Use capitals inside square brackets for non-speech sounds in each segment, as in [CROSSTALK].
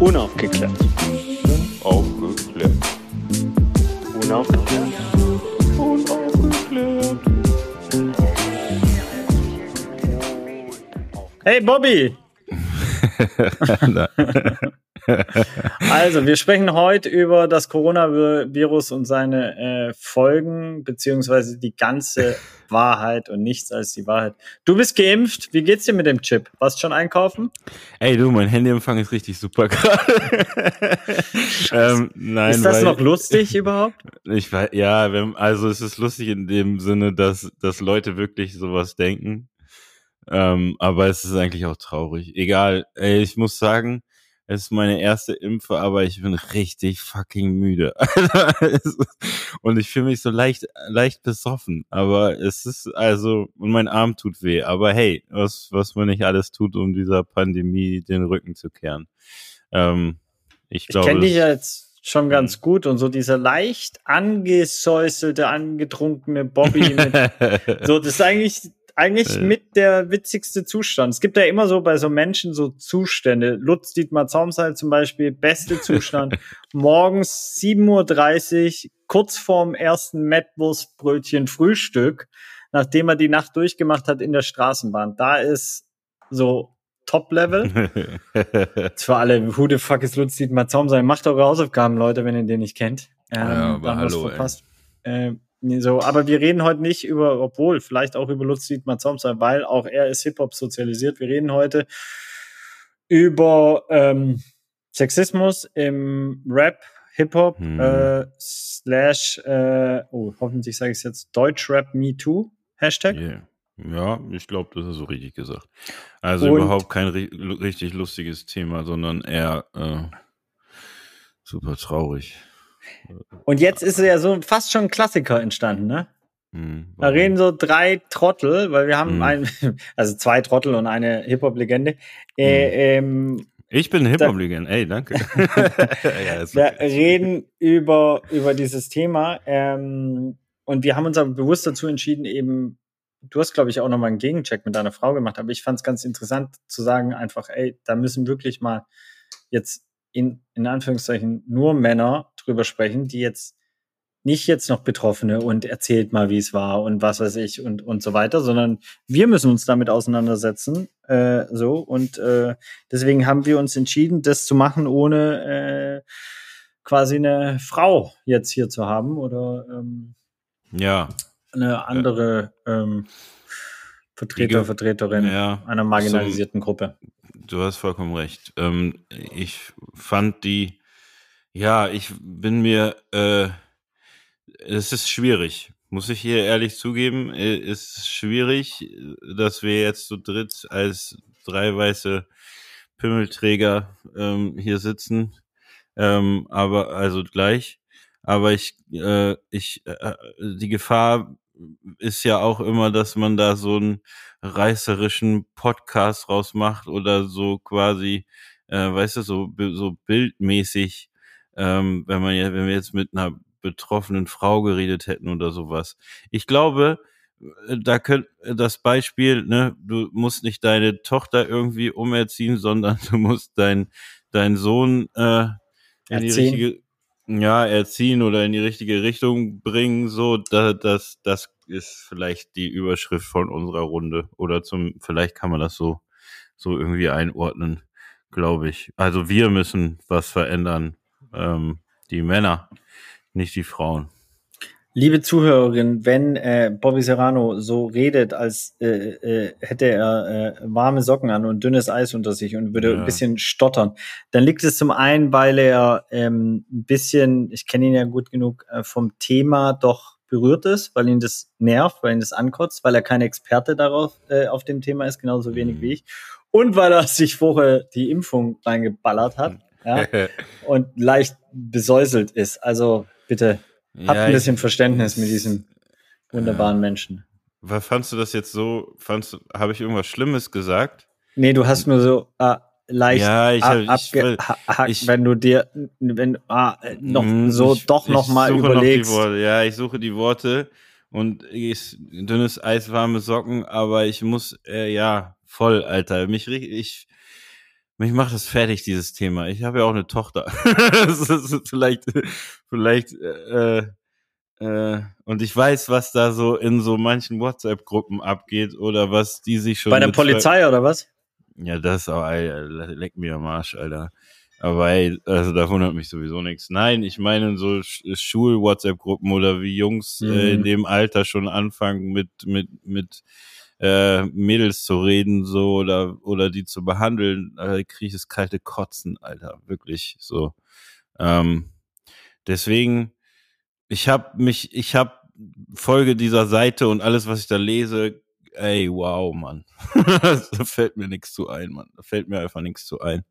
Unaufgeklärt. Unaufgeklärt. Unaufgeklärt. Unaufgeklärt. Hey Bobby! [LAUGHS] [LAUGHS] Also, wir sprechen heute über das Coronavirus und seine äh, Folgen, beziehungsweise die ganze [LAUGHS] Wahrheit und nichts als die Wahrheit. Du bist geimpft. Wie geht's dir mit dem Chip? Warst du schon einkaufen? Ey, du, mein Handyempfang ist richtig super gerade. ähm, nein, ist das weil, noch lustig überhaupt? [LAUGHS] Ich weiß, ja, wenn, also es ist lustig in dem Sinne, dass, dass Leute wirklich sowas denken. Ähm, aber es ist eigentlich auch traurig. Egal, ey, ich muss sagen, es ist meine erste Impfe, aber ich bin richtig fucking müde. [LAUGHS] und ich fühle mich so leicht, leicht besoffen. Aber es ist also, und mein Arm tut weh. Aber hey, was, was man nicht alles tut, um dieser Pandemie den Rücken zu kehren. Ähm, ich Ich kenne dich ja jetzt schon ganz gut und so dieser leicht angesäuselte, angetrunkene Bobby mit [LAUGHS] So, das ist eigentlich, eigentlich Ja. mit der witzigste Zustand. Es gibt ja immer so bei so Menschen so Zustände. Lutz Dietmar Zaumseil zum Beispiel, beste [LAUGHS] Zustand. Morgens 7.30 Uhr, kurz vorm ersten Mettwurstbrötchen Frühstück, nachdem er die Nacht durchgemacht hat in der Straßenbahn. Da ist so Top-Level. [LAUGHS] Für alle, who the fuck ist Lutz Dietmar Zaumseil? Macht eure Hausaufgaben, Leute, wenn ihr den nicht kennt. Ähm, Ja, aber hallo, ey. verpasst. Ähm, nee, so, aber wir reden heute nicht über, obwohl, vielleicht auch über Lutz Dietmar Zaumseil, weil auch er ist Hip-Hop sozialisiert. Wir reden heute über ähm, Sexismus im Rap, Hip-Hop, Hm. äh, slash, äh, oh, hoffentlich sage ich es jetzt, Deutschrap Me Too, Hashtag. Yeah. Ja, ich glaube, das ist so richtig gesagt. Also Und- überhaupt kein ri richtig lustiges Thema, sondern eher äh, super traurig. Und jetzt ist ja so fast schon ein Klassiker entstanden, ne? Hm, Da reden so drei Trottel, weil wir haben Mhm. ein, [LAUGHS] also zwei Trottel und eine Hip-Hop-Legende. Äh, ähm, ich bin Hip-Hop-Legend, ey, danke. [LAUGHS] ja, okay. reden über, über dieses Thema. Ähm, und wir haben uns aber bewusst dazu entschieden, eben, du hast, glaube ich, auch nochmal einen Gegencheck mit deiner Frau gemacht, aber ich fand es ganz interessant zu sagen, einfach, ey, da müssen wirklich mal jetzt in, in Anführungszeichen nur Männer drüber sprechen, die jetzt nicht jetzt noch Betroffene und erzählt mal, wie es war und was weiß ich und, und so weiter, sondern wir müssen uns damit auseinandersetzen. Äh, so und äh, deswegen haben wir uns entschieden, das zu machen, ohne äh, quasi eine Frau jetzt hier zu haben oder ähm, ja, eine andere ähm, Vertreter, Vertreterin ja, einer marginalisierten Gruppe. du hast vollkommen recht. Ähm, ich fand die, ja, ich bin mir, äh, es ist schwierig, muss ich hier ehrlich zugeben, äh, es ist schwierig, dass wir jetzt zu dritt als drei weiße Pimmelträger ähm, hier sitzen, ähm, aber also gleich. Aber ich, äh, ich, äh, die Gefahr ist ja auch immer, dass man da so einen reißerischen Podcast rausmacht oder so quasi, äh, weißt du, so, so bildmäßig, ähm, wenn man ja, wenn wir jetzt mit einer betroffenen Frau geredet hätten oder sowas. Ich glaube, äh, da könnt das Beispiel, ne, du musst nicht deine Tochter irgendwie umerziehen, sondern [LAUGHS] du musst dein, deinen Sohn äh, in die Erziehen. richtige, ja, erziehen oder in die richtige Richtung bringen. So, da, das, das ist vielleicht die Überschrift von unserer Runde. Oder zum, vielleicht kann man das so, so irgendwie einordnen, glaube ich. Also wir müssen was verändern. Ähm, die Männer, nicht die Frauen. Liebe Zuhörerin, wenn äh, Bobby Serrano so redet, als äh, äh, hätte er äh, warme Socken an und dünnes Eis unter sich und würde Ja. ein bisschen stottern, dann liegt es zum einen, weil er ähm, ein bisschen, ich kenne ihn ja gut genug, äh, vom Thema doch berührt ist, weil ihn das nervt, weil ihn das ankotzt, weil er kein Experte darauf äh, auf dem Thema ist, genauso wenig Mhm. wie ich. Und weil er sich vorher die Impfung reingeballert hat ja, [LAUGHS] und leicht besäuselt ist. Also bitte Habt Ja, ein bisschen ich- Verständnis mit diesem wunderbaren Äh, Menschen. Was fandst du das jetzt so? Fandst du, habe ich irgendwas Schlimmes gesagt? Nee, du hast nur so ah, leicht Ja, ich ab, ich ich- wenn du dir wenn ah, äh, noch Mm, so doch noch ich mal suche überlegst. Noch die Worte. Ja, ich suche die Worte und ich, dünnes Eis, warme Socken, aber ich muss, äh, ja, voll, Alter. Mich ich, mich macht das fertig, dieses Thema. Ich habe ja auch eine Tochter. [LAUGHS] vielleicht, vielleicht, äh, äh, und ich weiß, was da so in so manchen WhatsApp-Gruppen abgeht oder was die sich schon. Bei der Polizei oder was? Ja, das, aber, Alter, leck mir am Arsch, Alter. Aber ey, also da wundert mich sowieso nichts. Nein, ich meine so Schul-WhatsApp-Gruppen oder wie Jungs mhm. äh, in dem Alter schon anfangen mit, mit, mit äh, Mädels zu reden, so oder oder die zu behandeln, äh, kriege ich das kalte Kotzen, Alter, wirklich so. Ähm, deswegen, ich habe mich, ich habe Folge dieser Seite und alles, was ich da lese, ey, wow, Mann, [LAUGHS] da fällt mir nichts zu ein, Mann, da fällt mir einfach nichts zu ein.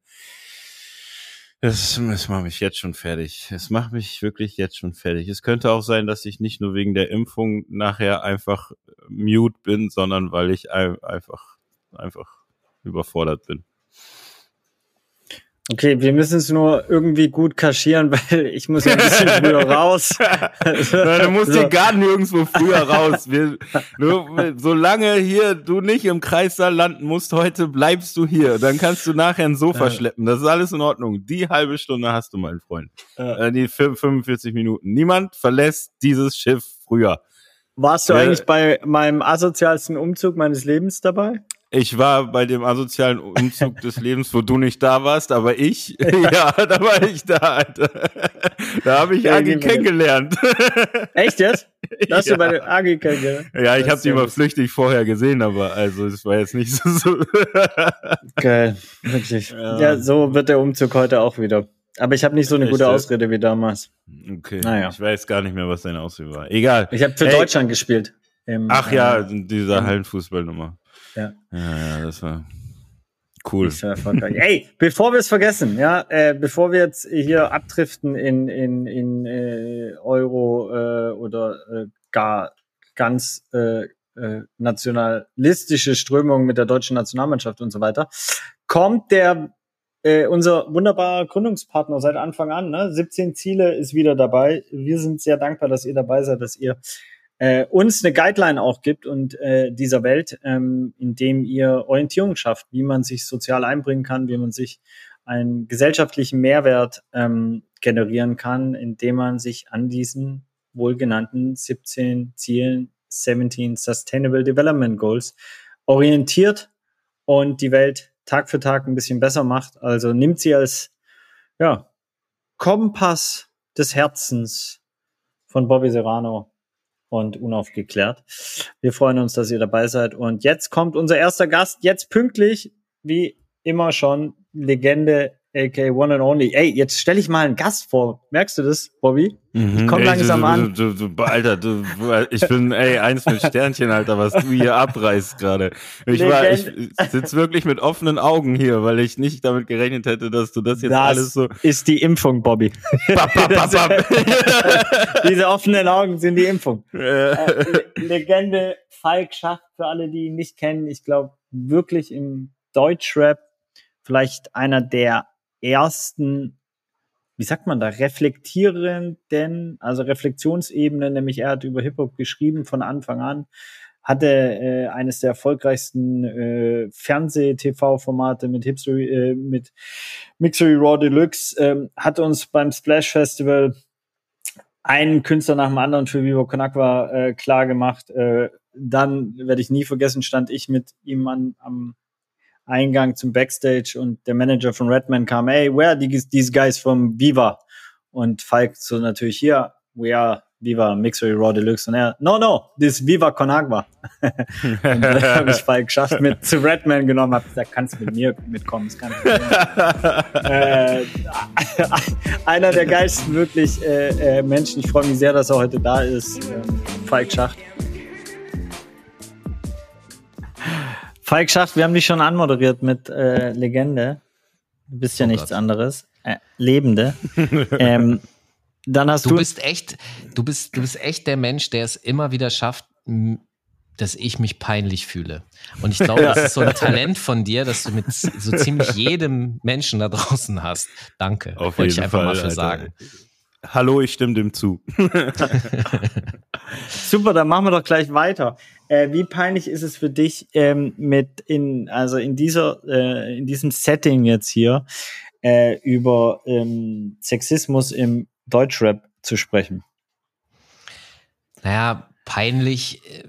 Das, das macht mich jetzt schon fertig. Es macht mich wirklich jetzt schon fertig. Es könnte auch sein, dass ich nicht nur wegen der Impfung nachher einfach mute bin, sondern weil ich einfach, einfach überfordert bin. Okay, wir müssen es nur irgendwie gut kaschieren, [LAUGHS] weil ich muss ja ein bisschen früher raus. [LAUGHS] Nein, du musst so. hier gar nirgendwo früher raus. Wir, du, solange hier du nicht im Kreissaal landen musst heute, bleibst du hier. Dann kannst du nachher ein Sofa schleppen. Das ist alles in Ordnung. Die halbe Stunde hast du, mein Freund. Äh, die 45 Minuten. Niemand verlässt dieses Schiff früher. Warst du ja. eigentlich bei meinem asozialsten Umzug meines Lebens dabei? Ich war bei dem asozialen Umzug des Lebens, wo du nicht da warst, aber ich, [LAUGHS] ja, [LAUGHS] da war ich da, Alter. Da habe ich ja, Agi kennengelernt. [LAUGHS] Echt jetzt? Da hast ja. du bei der Agi kennengelernt? Ja, ich habe sie mal flüchtig vorher gesehen, aber also es war jetzt nicht so. so. Geil, wirklich. Ja. ja, so wird der Umzug heute auch wieder. Aber ich habe nicht so eine Echt? gute Ausrede wie damals. Okay. Naja. Ich weiß gar nicht mehr, was deine Ausrede war. Egal. Ich habe für hey. Deutschland gespielt. Im, Ach ja, äh, dieser Hallenfußballnummer. Ja. Ja, ja, das war cool. Ey, bevor wir es vergessen, ja, äh, bevor wir jetzt hier abdriften in, in, in äh, Euro äh, oder äh, gar ganz äh, äh, nationalistische Strömungen mit der deutschen Nationalmannschaft und so weiter, kommt der unser wunderbarer Gründungspartner seit Anfang an, ne? 17 Ziele ist wieder dabei. Wir sind sehr dankbar, dass ihr dabei seid, dass ihr äh, uns eine Guideline auch gibt und äh, dieser Welt, ähm, indem ihr Orientierung schafft, wie man sich sozial einbringen kann, wie man sich einen gesellschaftlichen Mehrwert ähm, generieren kann, indem man sich an diesen wohlgenannten 17 Zielen, 17 Sustainable Development Goals orientiert und die Welt Tag für Tag ein bisschen besser macht. Also nimmt sie als ja, Kompass des Herzens von Bobby Serrano und unaufgeklärt. Wir freuen uns, dass ihr dabei seid. Und jetzt kommt unser erster Gast, jetzt pünktlich, wie immer schon, Legende AK One and Only. Ey, jetzt stelle ich mal einen Gast vor. Merkst du das, Bobby? Mhm, ich komm langsam du, an. Du, du, Alter, du, ich bin, ey, eins mit Sternchen, Alter, was du hier abreißt gerade. Ich war, ich sitze wirklich mit offenen Augen hier, weil ich nicht damit gerechnet hätte, dass du das jetzt das alles so. Ist die Impfung, Bobby. Bap, bap, bap, bap. [LAUGHS] Diese offenen Augen sind die Impfung. [LAUGHS] äh, Legende Falk Schacht, für alle, die ihn nicht kennen, ich glaube wirklich im Deutschrap vielleicht einer der ersten, wie sagt man da, reflektierenden, also Reflexionsebene, nämlich er hat über Hip-Hop geschrieben von Anfang an, hatte äh, eines der erfolgreichsten äh, Fernseh-TV-Formate mit äh, mit Mixery Raw Deluxe, äh, hat uns beim Splash Festival einen Künstler nach dem anderen für Vivo Conakwa äh, klar gemacht. Äh, dann werde ich nie vergessen, stand ich mit ihm an, am Eingang zum Backstage und der Manager von Redman kam, hey, where are these guys from Viva? Und Falk so natürlich hier, we are Viva Mixery Raw Deluxe. Und er, no, no, this Viva Conagua. [LAUGHS] und dann habe ich Falk geschafft, mit zu Redman genommen, hab gesagt, kannst mit mir mitkommen. Das kann äh, [LAUGHS] einer der geilsten wirklich äh, äh, Menschen. Ich freue mich sehr, dass er heute da ist. Ähm, Falk Schacht. Falk Schacht, wir haben dich schon anmoderiert mit äh, Legende. Du bist ja oh nichts Gott. anderes. Äh, Lebende. [LAUGHS] ähm, dann hast du, du bist echt, du bist, du bist echt der Mensch, der es immer wieder schafft, dass ich mich peinlich fühle. Und ich glaube, das ist so ein Talent von dir, dass du mit so ziemlich jedem Menschen da draußen hast. Danke. Auf Wollte ich einfach Fall, mal für Alter. sagen. Hallo, ich stimme dem zu. [LAUGHS] Super, dann machen wir doch gleich weiter. Äh, wie peinlich ist es für dich, ähm, mit in, also in dieser, äh, in diesem Setting jetzt hier, äh, über ähm, Sexismus im Deutschrap zu sprechen? Naja, peinlich. Äh,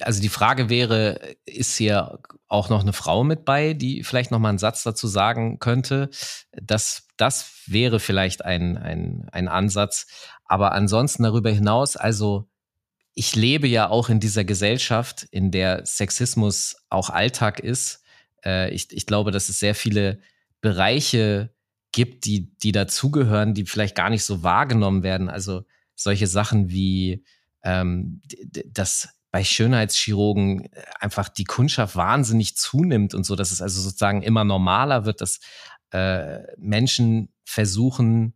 also die Frage wäre, ist hier auch noch eine Frau mit bei, die vielleicht noch mal einen Satz dazu sagen könnte? Das, das wäre vielleicht ein, ein, ein Ansatz. Aber ansonsten darüber hinaus, also ich lebe ja auch in dieser Gesellschaft, in der Sexismus auch Alltag ist. Äh, ich, ich glaube, dass es sehr viele Bereiche gibt, die, die dazugehören, die vielleicht gar nicht so wahrgenommen werden. Also solche Sachen wie, ähm, dass bei Schönheitschirurgen einfach die Kundschaft wahnsinnig zunimmt und so, dass es also sozusagen immer normaler wird, dass äh, Menschen versuchen,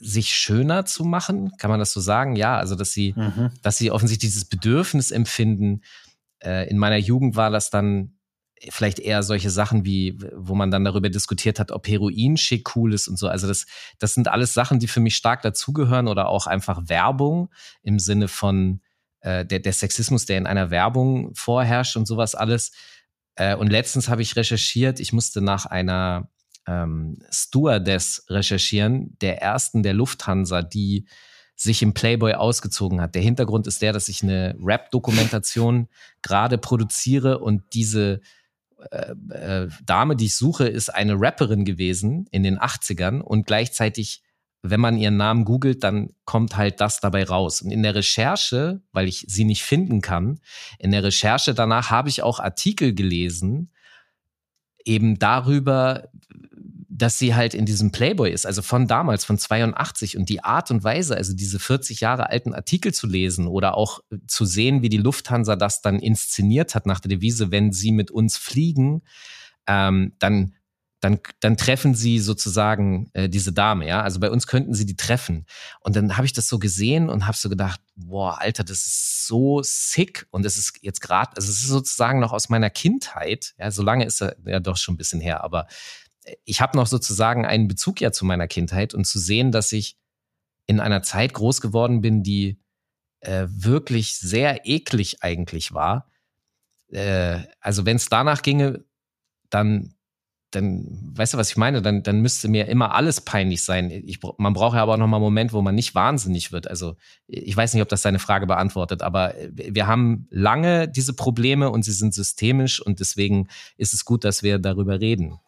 sich schöner zu machen, kann man das so sagen? Ja, also dass sie, mhm. dass sie offensichtlich dieses Bedürfnis empfinden. Äh, in meiner Jugend war das dann vielleicht eher solche Sachen wie, wo man dann darüber diskutiert hat, ob Heroin schick cool ist und so. Also das, das sind alles Sachen, die für mich stark dazugehören oder auch einfach Werbung im Sinne von äh, der, der Sexismus, der in einer Werbung vorherrscht und sowas alles. Äh, und letztens habe ich recherchiert, ich musste nach einer ähm, Stewardess recherchieren, der ersten der Lufthansa, die sich im Playboy ausgezogen hat. Der Hintergrund ist der, dass ich eine Rap-Dokumentation [LAUGHS] gerade produziere und diese äh, äh, Dame, die ich suche, ist eine Rapperin gewesen in den 80ern und gleichzeitig, wenn man ihren Namen googelt, dann kommt halt das dabei raus. Und in der Recherche, weil ich sie nicht finden kann, in der Recherche danach habe ich auch Artikel gelesen, eben darüber, dass sie halt in diesem Playboy ist, also von damals, von 82 und die Art und Weise, also diese 40 Jahre alten Artikel zu lesen oder auch zu sehen, wie die Lufthansa das dann inszeniert hat nach der Devise, wenn sie mit uns fliegen, ähm, dann dann, dann treffen sie sozusagen äh, diese Dame, ja. Also bei uns könnten sie die treffen. Und dann habe ich das so gesehen und habe so gedacht, boah, Alter, das ist so sick. Und es ist jetzt gerade, also es ist sozusagen noch aus meiner Kindheit, ja, so lange ist er ja doch schon ein bisschen her, aber ich habe noch sozusagen einen Bezug ja zu meiner Kindheit und zu sehen, dass ich in einer Zeit groß geworden bin, die äh, wirklich sehr eklig eigentlich war. Äh, also wenn es danach ginge, dann, dann, weißt du, was ich meine? Dann, dann müsste mir immer alles peinlich sein. Ich, man braucht ja aber auch noch mal einen Moment, wo man nicht wahnsinnig wird. Also ich weiß nicht, ob das deine Frage beantwortet, aber wir haben lange diese Probleme und sie sind systemisch und deswegen ist es gut, dass wir darüber reden.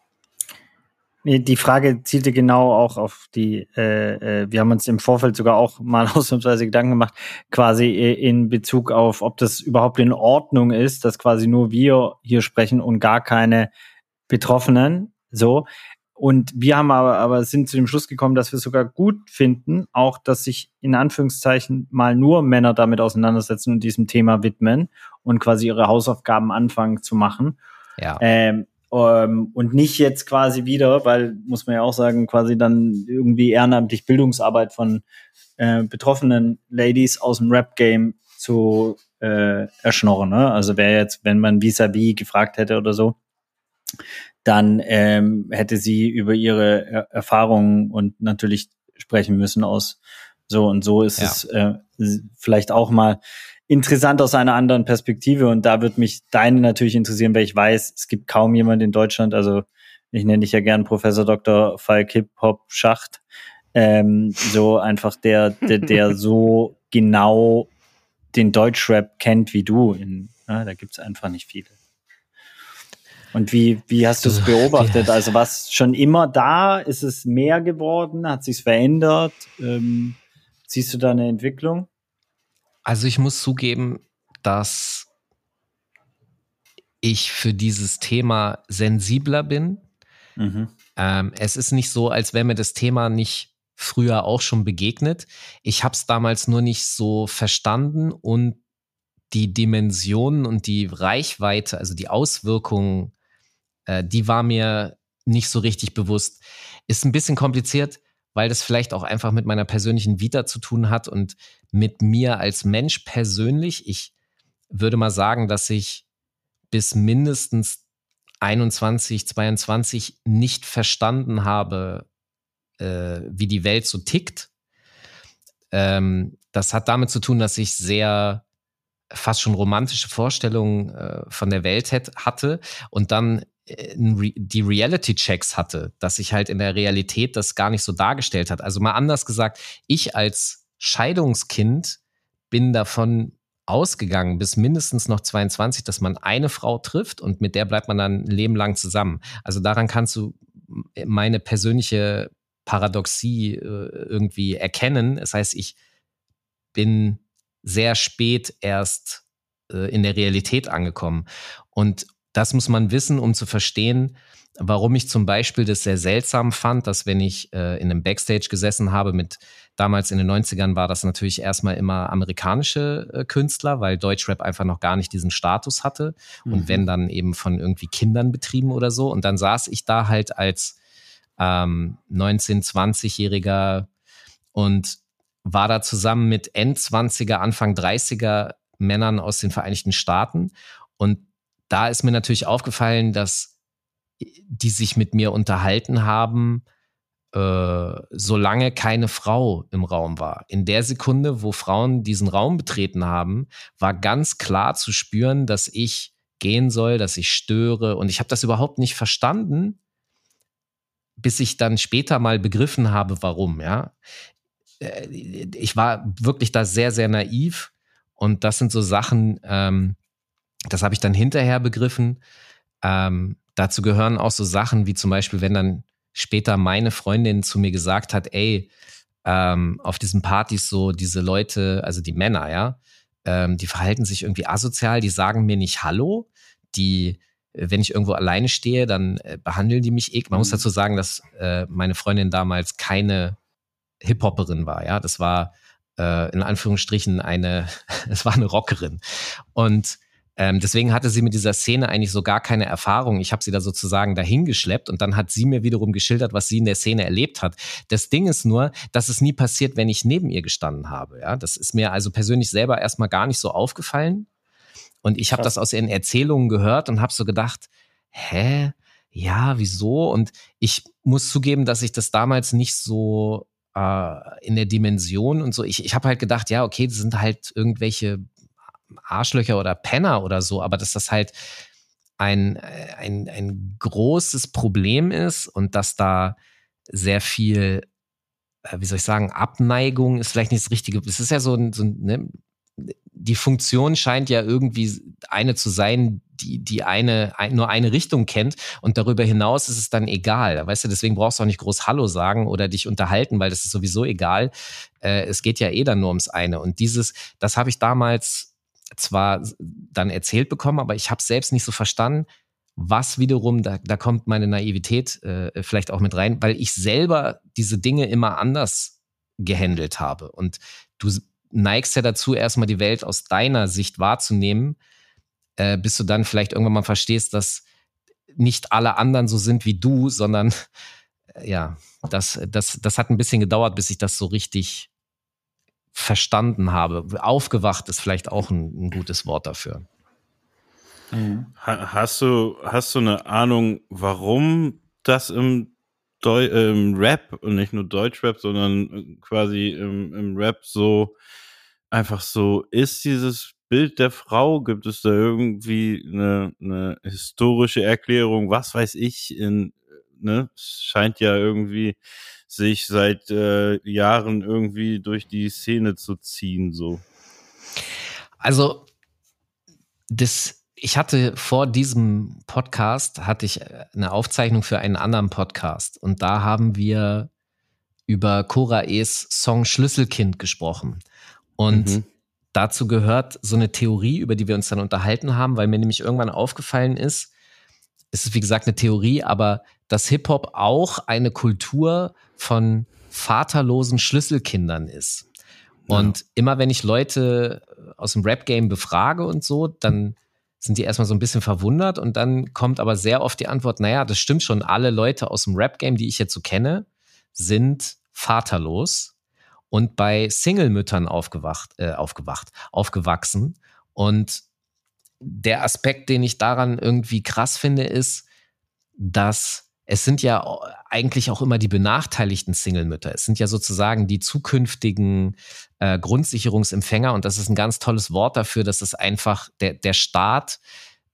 Die Frage zielte genau auch auf die, äh, äh, wir haben uns im Vorfeld sogar auch [LAUGHS] mal ausnahmsweise Gedanken gemacht, quasi in Bezug auf, ob das überhaupt in Ordnung ist, dass quasi nur wir hier sprechen und gar keine Betroffenen. So. Und wir haben aber, aber sind zu dem Schluss gekommen, dass wir es sogar gut finden, auch dass sich in Anführungszeichen mal nur Männer damit auseinandersetzen und diesem Thema widmen und quasi ihre Hausaufgaben anfangen zu machen. Ja. Ähm, ähm, und nicht jetzt quasi wieder, weil muss man ja auch sagen, quasi dann irgendwie ehrenamtlich Bildungsarbeit von äh, betroffenen Ladies aus dem Rap-Game zu äh, erschnorren. Ne? Also wäre jetzt, wenn man vis-à-vis -vis gefragt hätte oder so, dann ähm, hätte sie über ihre er Erfahrungen und natürlich sprechen müssen aus so und so ist ja. es äh, vielleicht auch mal interessant aus einer anderen Perspektive. Und da wird mich deine natürlich interessieren, weil ich weiß, es gibt kaum jemand in Deutschland, also ich nenne dich ja gern Professor Dr. Falk Hip Hop Schacht, ähm, so einfach der, der, der [LAUGHS] so genau den Deutschrap kennt wie du. In, ja, da gibt's einfach nicht viele. Und wie, wie hast du es beobachtet? Also was schon immer da? Ist es mehr geworden? Hat sich's verändert? Ähm, siehst du da eine Entwicklung? Also ich muss zugeben, dass ich für dieses Thema sensibler bin. Mhm. Ähm, es ist nicht so, als wäre mir das Thema nicht früher auch schon begegnet. Ich habe es damals nur nicht so verstanden und die Dimensionen und die Reichweite, also die Auswirkungen, äh, die war mir nicht so richtig bewusst. Ist ein bisschen kompliziert weil das vielleicht auch einfach mit meiner persönlichen Vita zu tun hat und mit mir als Mensch persönlich. Ich würde mal sagen, dass ich bis mindestens 21, 22 nicht verstanden habe, äh, wie die Welt so tickt. Ähm, das hat damit zu tun, dass ich sehr fast schon romantische Vorstellungen äh, von der Welt hätte, hatte und dann die Reality-Checks hatte, dass sich halt in der Realität das gar nicht so dargestellt hat. Also mal anders gesagt, ich als Scheidungskind bin davon ausgegangen, bis mindestens noch 22, dass man eine Frau trifft und mit der bleibt man dann ein Leben lang zusammen. Also daran kannst du meine persönliche Paradoxie äh, irgendwie erkennen. Das heißt, ich bin sehr spät erst äh, in der Realität angekommen. Und das muss man wissen, um zu verstehen, warum ich zum Beispiel das sehr seltsam fand, dass wenn ich äh, in einem Backstage gesessen habe mit damals in den 90ern war das natürlich erstmal immer amerikanische äh, Künstler, weil Deutschrap einfach noch gar nicht diesen Status hatte. Mhm. und wenn dann eben von irgendwie Kindern betrieben oder so. Und dann saß ich da halt als ähm, 19, 20-Jähriger und war da zusammen mit End-20er, Anfang 30er Männern aus den Vereinigten Staaten. Und da ist mir natürlich aufgefallen, dass die sich mit mir unterhalten haben, äh, solange keine Frau im Raum war. In der Sekunde, wo Frauen diesen Raum betreten haben, war ganz klar zu spüren, dass ich gehen soll, dass ich störe. Und ich habe das überhaupt nicht verstanden, bis ich dann später mal begriffen habe, warum. Ja, äh, ich war wirklich da sehr, sehr naiv. Und das sind so Sachen, ähm, das habe ich dann hinterher begriffen. Ähm, dazu gehören auch so Sachen wie zum Beispiel, wenn dann später meine Freundin zu mir gesagt hat, ey, ähm, auf diesen Partys so diese Leute, also die Männer, ja, ähm, die verhalten sich irgendwie asozial, die sagen mir nicht Hallo, die, äh, wenn ich irgendwo alleine stehe, dann äh, behandeln die mich eklig. Man mhm. muss dazu sagen, dass äh, meine Freundin damals keine Hip-Hopperin war, ja, das war äh, in Anführungsstrichen eine, [LAUGHS] es war eine Rockerin und ähm, deswegen hatte sie mit dieser Szene eigentlich so gar keine Erfahrung. Ich habe sie da sozusagen dahingeschleppt und dann hat sie mir wiederum geschildert, was sie in der Szene erlebt hat. Das Ding ist nur, dass es nie passiert, wenn ich neben ihr gestanden habe. Ja, das ist mir also persönlich selber erstmal gar nicht so aufgefallen. Und ich habe das aus ihren Erzählungen gehört und habe so gedacht, hä? Ja, wieso? Und ich muss zugeben, dass ich das damals nicht so äh, in der Dimension und so. Ich, ich habe halt gedacht, ja, okay, das sind halt irgendwelche Arschlöcher oder Penner oder so, aber dass das halt ein, ein, ein großes Problem ist und dass da sehr viel, äh, wie soll ich sagen, Abneigung ist vielleicht nicht das Richtige. Es ist ja so ein, so ein ne? die Funktion scheint ja irgendwie eine zu sein, die, die eine, nur eine Richtung kennt und darüber hinaus ist es dann egal. Weißt du, deswegen brauchst du auch nicht groß Hallo sagen oder dich unterhalten, weil das ist sowieso egal. Äh, es geht ja eh dann nur ums eine. Und dieses, das habe ich damals zwar dann erzählt bekommen, aber ich habe selbst nicht so verstanden, was wiederum, da, da kommt meine Naivität äh, vielleicht auch mit rein, weil ich selber diese Dinge immer anders gehandelt habe. Und du neigst ja dazu, erstmal die Welt aus deiner Sicht wahrzunehmen, äh, bis du dann vielleicht irgendwann mal verstehst, dass nicht alle anderen so sind wie du, sondern äh, [LAUGHS] ja, das, das, das hat ein bisschen gedauert, bis ich das so richtig verstanden habe. Aufgewacht ist vielleicht auch ein, ein gutes Wort dafür. Mhm. Hast du, hast du eine Ahnung, warum das im, Deu im Rap und nicht nur Deutschrap, sondern quasi im, im Rap so einfach so ist, dieses Bild der Frau? Gibt es da irgendwie eine, eine historische Erklärung? Was weiß ich? In, ne? Es scheint ja irgendwie sich seit äh, Jahren irgendwie durch die Szene zu ziehen, so. Also, das, ich hatte vor diesem Podcast hatte ich äh, eine Aufzeichnung für einen anderen Podcast und da haben wir über Cora E's Song Schlüsselkind gesprochen. Und mhm. dazu gehört so eine Theorie, über die wir uns dann unterhalten haben, weil mir nämlich irgendwann aufgefallen ist, es ist wie gesagt eine Theorie, aber dass Hip-Hop auch eine Kultur von vaterlosen Schlüsselkindern ist. Und ja. immer wenn ich Leute aus dem Rap-Game befrage und so, dann sind die erstmal so ein bisschen verwundert und dann kommt aber sehr oft die Antwort, naja, das stimmt schon, alle Leute aus dem Rap-Game, die ich jetzt so kenne, sind vaterlos und bei Single-Müttern aufgewacht, äh, aufgewacht, aufgewachsen. Und der Aspekt, den ich daran irgendwie krass finde, ist, dass es sind ja eigentlich auch immer die benachteiligten Single-Mütter. Es sind ja sozusagen die zukünftigen äh, Grundsicherungsempfänger und das ist ein ganz tolles Wort dafür, dass es einfach der, der Staat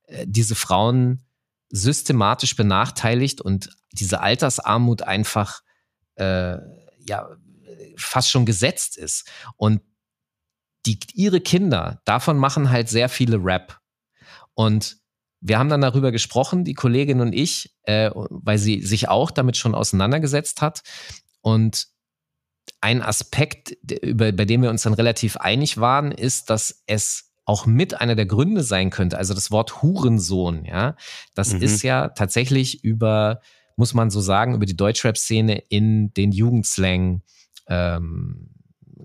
äh, diese Frauen systematisch benachteiligt und diese Altersarmut einfach äh, ja fast schon gesetzt ist. Und die, ihre Kinder, davon machen halt sehr viele Rap. Und wir haben dann darüber gesprochen, die Kollegin und ich, äh, weil sie sich auch damit schon auseinandergesetzt hat. Und ein Aspekt, über, bei dem wir uns dann relativ einig waren, ist, dass es auch mit einer der Gründe sein könnte. Also das Wort Hurensohn, ja, das mhm. ist ja tatsächlich über, muss man so sagen, über die Deutschrap-Szene in den Jugendslang ähm,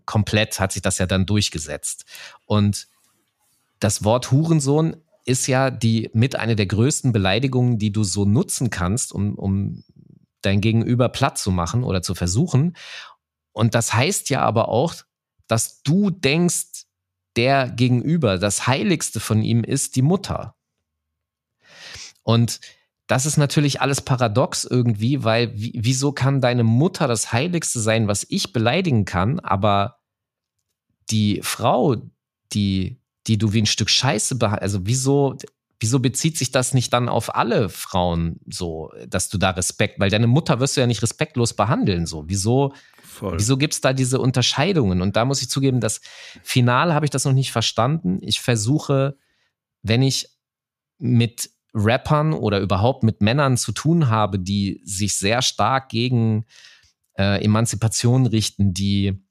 komplett hat sich das ja dann durchgesetzt. Und das Wort Hurensohn ist ja die mit einer der größten Beleidigungen, die du so nutzen kannst, um, um dein Gegenüber platt zu machen oder zu versuchen. Und das heißt ja aber auch, dass du denkst, der Gegenüber, das Heiligste von ihm ist die Mutter. Und das ist natürlich alles paradox irgendwie, weil wieso kann deine Mutter das Heiligste sein, was ich beleidigen kann, aber die Frau, die, die du wie ein Stück Scheiße behandelst, also wieso, wieso bezieht sich das nicht dann auf alle Frauen so, dass du da Respekt, weil deine Mutter wirst du ja nicht respektlos behandeln, so. Wieso, Voll. wieso gibt es da diese Unterscheidungen? Und da muss ich zugeben, das Final habe ich das noch nicht verstanden. Ich versuche, wenn ich mit Rappern oder überhaupt mit Männern zu tun habe, die sich sehr stark gegen äh, Emanzipation richten, die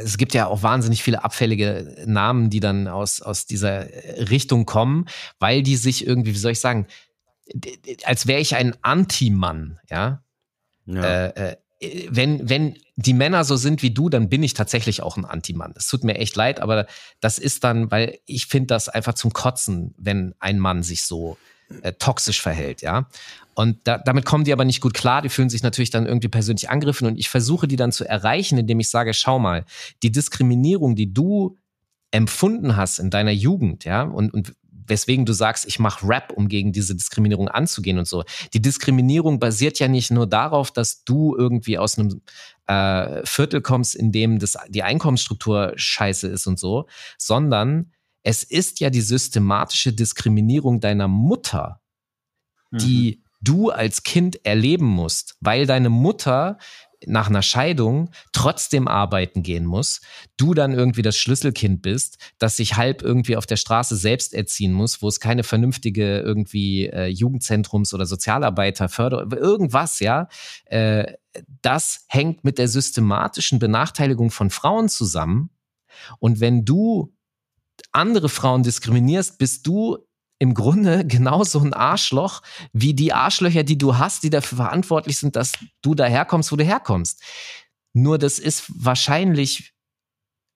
es gibt ja auch wahnsinnig viele abfällige Namen, die dann aus, aus dieser Richtung kommen, weil die sich irgendwie, wie soll ich sagen, als wäre ich ein Anti-Mann, ja. ja. Äh, äh, wenn, wenn die Männer so sind wie du, dann bin ich tatsächlich auch ein Anti-Mann. Es tut mir echt leid, aber das ist dann, weil ich finde das einfach zum Kotzen, wenn ein Mann sich so äh, toxisch verhält, ja. Und da, damit kommen die aber nicht gut klar. Die fühlen sich natürlich dann irgendwie persönlich angegriffen und ich versuche die dann zu erreichen, indem ich sage, schau mal, die Diskriminierung, die du empfunden hast in deiner Jugend, ja, und, und weswegen du sagst, ich mache Rap, um gegen diese Diskriminierung anzugehen und so. Die Diskriminierung basiert ja nicht nur darauf, dass du irgendwie aus einem äh, Viertel kommst, in dem das, die Einkommensstruktur scheiße ist und so, sondern es ist ja die systematische Diskriminierung deiner Mutter, die mhm. du als Kind erleben musst, weil deine Mutter nach einer Scheidung trotzdem arbeiten gehen muss, du dann irgendwie das Schlüsselkind bist, das sich halb irgendwie auf der Straße selbst erziehen muss, wo es keine vernünftige irgendwie äh, Jugendzentrums- oder Sozialarbeiter fördert, irgendwas, ja, äh, das hängt mit der systematischen Benachteiligung von Frauen zusammen. Und wenn du andere Frauen diskriminierst, bist du im Grunde [LAUGHS] genauso ein Arschloch wie die Arschlöcher, die du hast, die dafür verantwortlich sind, dass du daherkommst, wo du herkommst. Nur das ist wahrscheinlich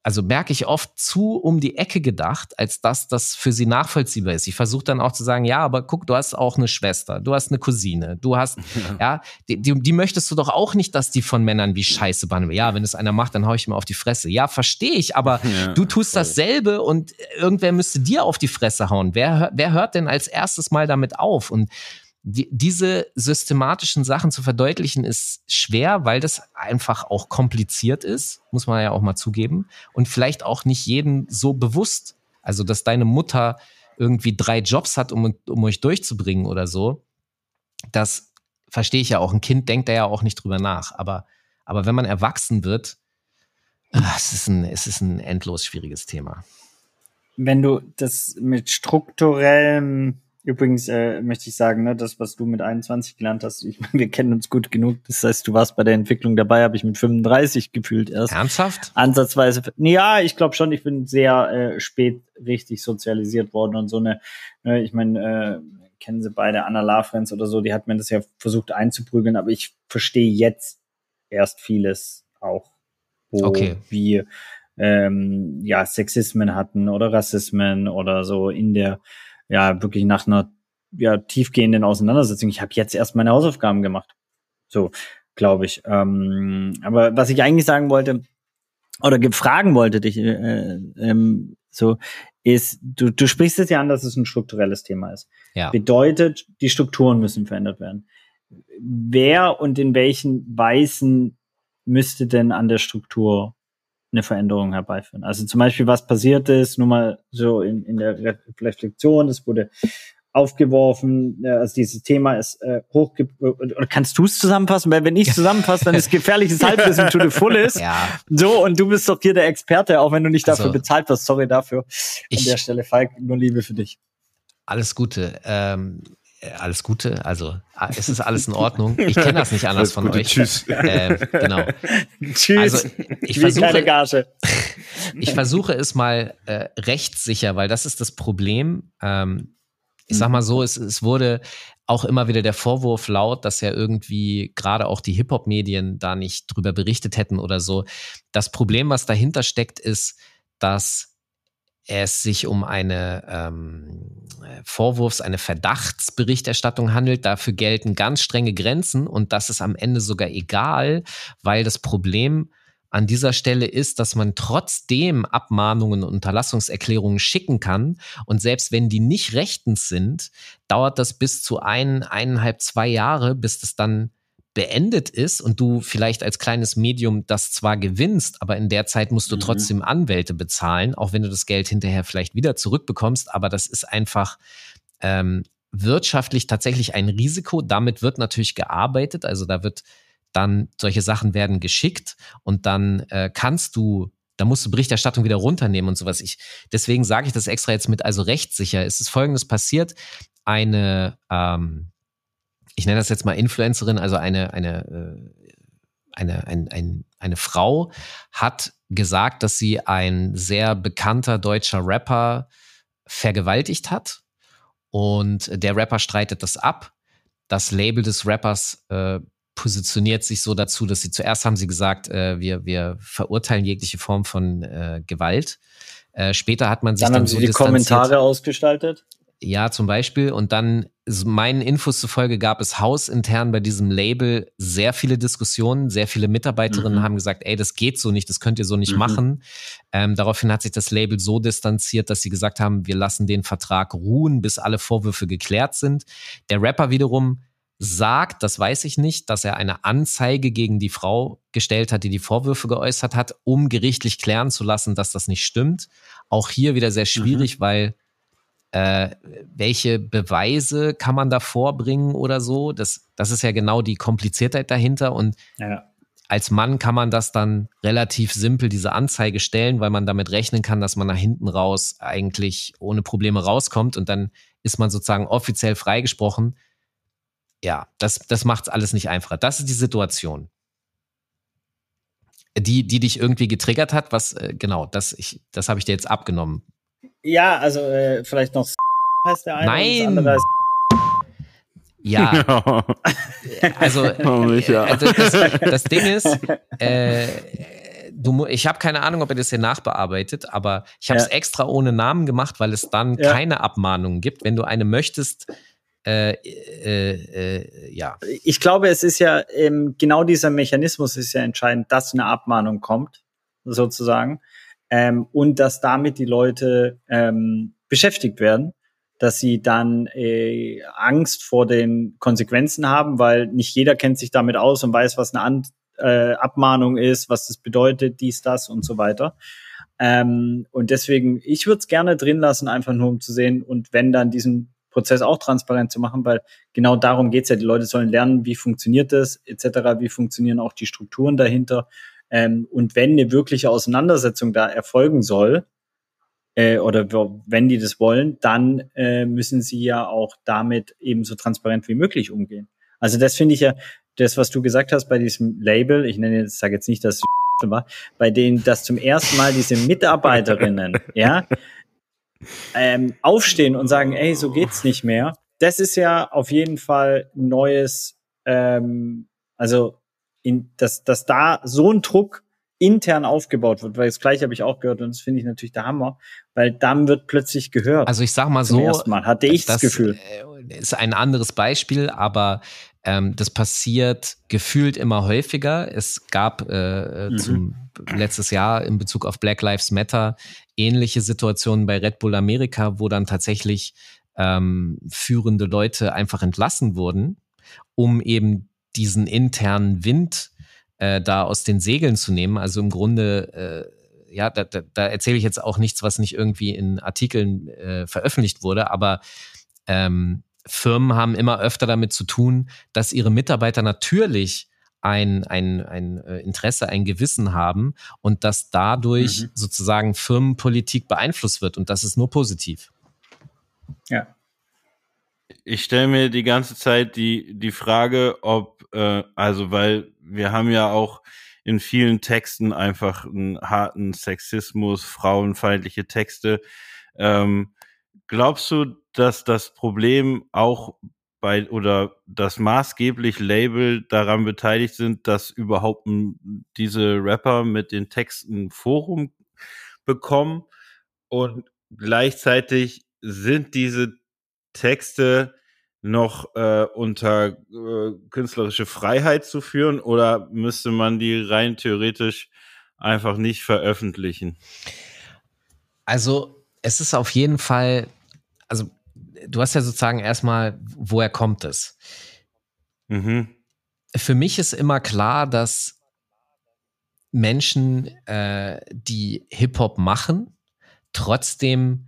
also merke ich oft zu um die Ecke gedacht, als dass das für sie nachvollziehbar ist. Ich versuche dann auch zu sagen, ja, aber guck, du hast auch eine Schwester, du hast eine Cousine, du hast, [LAUGHS] ja, ja die, die, die, möchtest du doch auch nicht, dass die von Männern wie Scheiße behandeln. Ja, wenn es einer macht, dann hau ich ihm auf die Fresse. Ja, verstehe ich, aber [LAUGHS] ja, du tust voll. dasselbe und irgendwer müsste dir auf die Fresse hauen. Wer, wer hört denn als erstes mal damit auf? Und die, diese systematischen Sachen zu verdeutlichen, ist schwer, weil das einfach auch kompliziert ist, muss man ja auch mal zugeben. Und vielleicht auch nicht jedem so bewusst. Also, dass deine Mutter irgendwie drei Jobs hat, um, um euch durchzubringen oder so, das verstehe ich ja auch. Ein Kind denkt da ja auch nicht drüber nach. Aber, aber wenn man erwachsen wird, ach, es, ist ein, es ist ein endlos schwieriges Thema. Wenn du das mit strukturellem Übrigens äh, möchte ich sagen, ne, das, was du mit 21 gelernt hast, ich meine, wir kennen uns gut genug. Das heißt, du warst bei der Entwicklung dabei, habe ich mit 35 gefühlt erst. Ernsthaft? Ansatzweise. Ja, ich glaube schon, ich bin sehr äh, spät richtig sozialisiert worden und so eine, ne, ich meine, äh, kennen sie beide, Anna Lafrenz oder so, die hat mir das ja versucht einzuprügeln, aber ich verstehe jetzt erst vieles auch, wo okay. wir ähm, ja Sexismen hatten oder Rassismen oder so in der ja wirklich nach einer ja, tiefgehenden Auseinandersetzung. Ich habe jetzt erst meine Hausaufgaben gemacht. So, glaube ich. Ähm, aber was ich eigentlich sagen wollte oder fragen wollte dich, äh, ähm, so ist, du, du sprichst es ja an, dass es ein strukturelles Thema ist. Ja. Bedeutet, die Strukturen müssen verändert werden. wer und in welchen Weisen müsste denn an der Struktur eine Veränderung herbeiführen? Also zum Beispiel, was passiert ist, nur mal so in, in der Reflexion, es wurde aufgeworfen, also dieses Thema ist äh, hoch. Oder kannst du es zusammenfassen? Weil wenn ich zusammenfasse, dann ist [LAUGHS] gefährliches Halbwissen to the fullest. Ja. So, und du bist doch hier der Experte, auch wenn du nicht dafür also, bezahlt wirst. Sorry dafür. An der Stelle, Falk, nur Liebe für dich. Alles Gute. Ähm, äh, alles Gute. Also ah, es ist alles in Ordnung. Ich kenne das nicht [LAUGHS] anders von Gute, euch. Tschüss. Ähm, genau. [LAUGHS] Tschüss. Also ich versuche, [LAUGHS] ich versuche es mal äh, rechtssicher, weil das ist das Problem. Ähm, ich sag mal so, es, es wurde auch immer wieder der Vorwurf laut, dass ja irgendwie gerade auch die Hip-Hop-Medien da nicht drüber berichtet hätten oder so. Das Problem, was dahinter steckt, ist, dass es sich um eine ähm, Vorwurfs-, eine Verdachtsberichterstattung handelt. Dafür gelten ganz strenge Grenzen und das ist am Ende sogar egal, weil das Problem an dieser Stelle ist, dass man trotzdem Abmahnungen und Unterlassungserklärungen schicken kann. Und selbst wenn die nicht rechtens sind, dauert das bis zu ein, eineinhalb, zwei Jahre, bis das dann beendet ist und du vielleicht als kleines Medium das zwar gewinnst, aber in der Zeit musst du mhm. trotzdem Anwälte bezahlen, auch wenn du das Geld hinterher vielleicht wieder zurückbekommst. Aber das ist einfach ähm, wirtschaftlich tatsächlich ein Risiko. Damit wird natürlich gearbeitet. Also da wird dann solche Sachen werden geschickt und dann äh, kannst du da musst du Berichterstattung wieder runternehmen und sowas. Ich, deswegen sage ich das extra jetzt mit, also rechtssicher. Es ist folgendes passiert. Eine ähm, ich nenne das jetzt mal Influencerin, also eine, eine, äh, eine, ein, ein, eine Frau hat gesagt, dass sie ein sehr bekannter deutscher Rapper vergewaltigt hat. Und der Rapper streitet das ab. Das Label des Rappers äh, positioniert sich so dazu, dass sie zuerst haben sie gesagt, äh, wir, wir verurteilen jegliche Form von äh, Gewalt. Äh, später hat man sich dann, dann haben so sie die Kommentare ausgestaltet. Ja, zum Beispiel. Und dann, meinen Infos zufolge, gab es hausintern bei diesem Label sehr viele Diskussionen. Sehr viele Mitarbeiterinnen mhm. haben gesagt, ey, das geht so nicht, das könnt ihr so nicht mhm. machen. Ähm, daraufhin hat sich das Label so distanziert, dass sie gesagt haben, wir lassen den Vertrag ruhen, bis alle Vorwürfe geklärt sind. Der Rapper wiederum sagt, das weiß ich nicht, dass er eine Anzeige gegen die Frau gestellt hat, die die Vorwürfe geäußert hat, um gerichtlich klären zu lassen, dass das nicht stimmt. Auch hier wieder sehr schwierig, mhm. weil äh, welche Beweise kann man da vorbringen oder so? Das, das ist ja genau die Kompliziertheit dahinter. Und ja. als Mann kann man das dann relativ simpel, diese Anzeige stellen, weil man damit rechnen kann, dass man nach hinten raus eigentlich ohne Probleme rauskommt und dann ist man sozusagen offiziell freigesprochen. Ja, das, das macht es alles nicht einfacher. Das ist die Situation die, die dich irgendwie getriggert hat, was, äh, genau, das, ich, das habe ich dir jetzt abgenommen. Ja, also äh, vielleicht noch heißt der eine. Nein. [LAUGHS] Ja. also, [LAUGHS] äh, also das, das, Ding [LAUGHS] ist, äh, du, ich habe keine Ahnung, ob er das hier nachbearbeitet, aber ich habe es ja. extra ohne Namen gemacht, weil es dann ja. keine Abmahnungen gibt. Wenn du eine möchtest, äh, äh, äh, ja. Ich glaube, es ist ja ähm, genau dieser Mechanismus ist ja entscheidend, dass eine Abmahnung kommt, sozusagen ähm, und dass damit die Leute ähm, beschäftigt werden, dass sie dann äh, Angst vor den Konsequenzen haben, weil nicht jeder kennt sich damit aus und weiß, was eine An äh, Abmahnung ist, was das bedeutet, dies, das und so weiter. Ähm, und deswegen, ich würde es gerne drin lassen, einfach nur um zu sehen und wenn dann diesen Prozess auch transparent zu machen, weil genau darum geht's ja. Die Leute sollen lernen, wie funktioniert das, etc., wie funktionieren auch die Strukturen dahinter ähm, und wenn eine wirkliche Auseinandersetzung da erfolgen soll, äh, oder wenn die das wollen, dann äh, müssen sie ja auch damit eben so transparent wie möglich umgehen. Also das finde ich ja, das, was du gesagt hast bei diesem Label, ich nenne jetzt, sage jetzt nicht, dass es [LAUGHS] war, bei denen, dass zum ersten Mal diese Mitarbeiterinnen, [LAUGHS] ja, ähm, aufstehen und sagen, ey, so geht's nicht mehr. Das ist ja auf jeden Fall neues, ähm, also in, dass, dass da so ein Druck intern aufgebaut wird, weil das gleiche habe ich auch gehört und das finde ich natürlich der Hammer, weil dann wird plötzlich gehört. Also ich sag mal so, Mal, hatte ich das, das Gefühl. Äh, ist ein anderes Beispiel, aber ähm, das passiert gefühlt immer häufiger. Es gab äh, mhm. zum letztes Jahr in Bezug auf Black Lives Matter ähnliche Situationen bei Red Bull Amerika, wo dann tatsächlich ähm, führende Leute einfach entlassen wurden um eben diesen internen Wind äh, da aus den Segeln zu nehmen. Also im Grunde, äh, ja, da, da, da erzähle ich jetzt auch nichts, was nicht irgendwie in Artikeln äh, veröffentlicht wurde, aber ähm, Firmen haben immer öfter damit zu tun, dass ihre Mitarbeiter natürlich ein, ein, ein äh, Interesse, ein Gewissen haben und dass dadurch mhm. sozusagen Firmenpolitik beeinflusst wird und das ist nur positiv. Ja. Ich stelle mir die ganze Zeit die, die Frage, ob, äh, also weil wir haben ja auch in vielen Texten einfach einen harten Sexismus, frauenfeindliche Texte. Ähm, glaubst du, dass das Problem auch bei oder das maßgeblich Label daran beteiligt sind, dass überhaupt diese Rapper mit den Texten Forum bekommen und gleichzeitig sind diese Texte noch äh, unter äh, künstlerische Freiheit zu führen oder müsste man die rein theoretisch einfach nicht veröffentlichen? Also es ist auf jeden Fall, also du hast ja sozusagen erstmal, woher kommt es? Mhm. Für mich ist immer klar, dass Menschen, äh, die Hip-Hop machen, trotzdem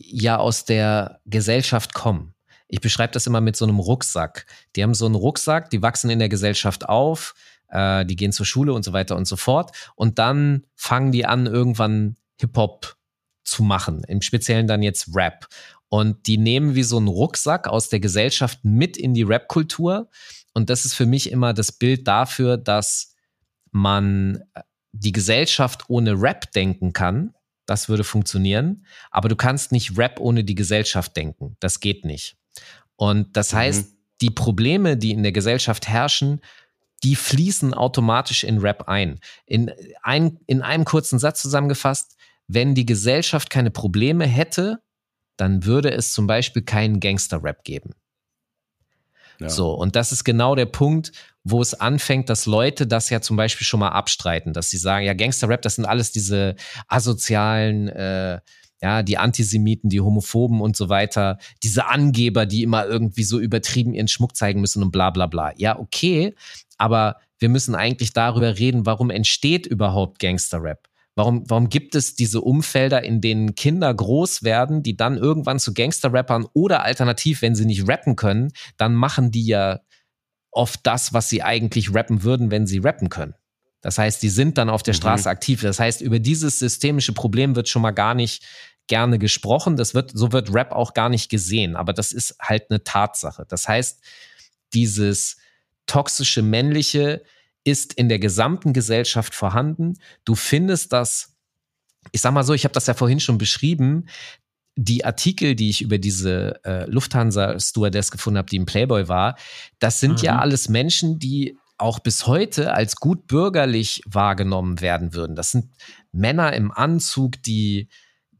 ja aus der Gesellschaft kommen. Ich beschreibe das immer mit so einem Rucksack. Die haben so einen Rucksack, die wachsen in der Gesellschaft auf, äh, die gehen zur Schule und so weiter und so fort. Und dann fangen die an, irgendwann Hip-Hop zu machen. Im Speziellen dann jetzt Rap. Und die nehmen wie so einen Rucksack aus der Gesellschaft mit in die Rap-Kultur. Und das ist für mich immer das Bild dafür, dass man äh, die Gesellschaft ohne Rap denken kann. Das würde funktionieren. Aber du kannst nicht Rap ohne die Gesellschaft denken. Das geht nicht. Und das mhm. heißt, die Probleme, die in der Gesellschaft herrschen, die fließen automatisch in Rap ein. In, ein, in einem kurzen Satz zusammengefasst, wenn die Gesellschaft keine Probleme hätte, dann würde es zum Beispiel keinen Gangster-Rap geben. So, und das ist genau der Punkt, wo es anfängt, dass Leute das ja zum Beispiel schon mal abstreiten, dass sie sagen, ja, Gangster-Rap, das sind alles diese asozialen, äh, ja, die Antisemiten, die Homophoben und so weiter, diese Angeber, die immer irgendwie so übertrieben ihren Schmuck zeigen müssen und bla bla bla. Ja, okay, aber wir müssen eigentlich darüber reden, warum entsteht überhaupt Gangster-Rap? Warum, warum gibt es diese Umfelder, in denen Kinder groß werden, die dann irgendwann zu Gangster-Rappern oder alternativ, wenn sie nicht rappen können, dann machen die ja oft das, was sie eigentlich rappen würden, wenn sie rappen können. Das heißt, die sind dann auf der mhm. Straße mhm. aktiv. Das heißt, über dieses systemische Problem wird schon mal gar nicht gerne gesprochen. Das wird, so wird Rap auch gar nicht gesehen. Aber das ist halt eine Tatsache. Das heißt, dieses toxische männliche ist in der gesamten Gesellschaft vorhanden. Du findest das, ich sag mal so, ich habe das ja vorhin schon beschrieben, die Artikel, die ich über diese äh, Lufthansa-Stewardess gefunden habe, die im Playboy war, das sind mhm. ja alles Menschen, die auch bis heute als gut bürgerlich wahrgenommen werden würden. Das sind Männer im Anzug, die,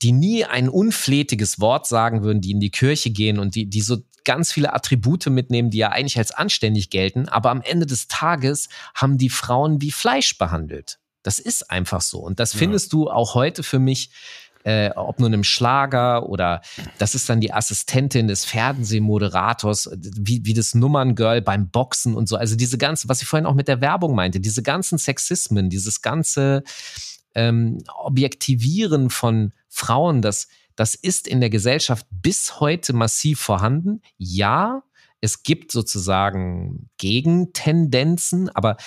die nie ein unflätiges Wort sagen würden, die in die Kirche gehen und die, die so ganz viele Attribute mitnehmen, die ja eigentlich als anständig gelten, aber am Ende des Tages haben die Frauen wie Fleisch behandelt. Das ist einfach so. Und das ja. findest du auch heute für mich, äh, ob nun im Schlager oder das ist dann die Assistentin des Fernsehmoderators, wie, wie das Nummerngirl beim Boxen und so. Also diese ganze, was ich vorhin auch mit der Werbung meinte, diese ganzen Sexismen, dieses ganze ähm, Objektivieren von Frauen, das das ist in der Gesellschaft bis heute massiv vorhanden. Ja, es gibt sozusagen Gegentendenzen, aber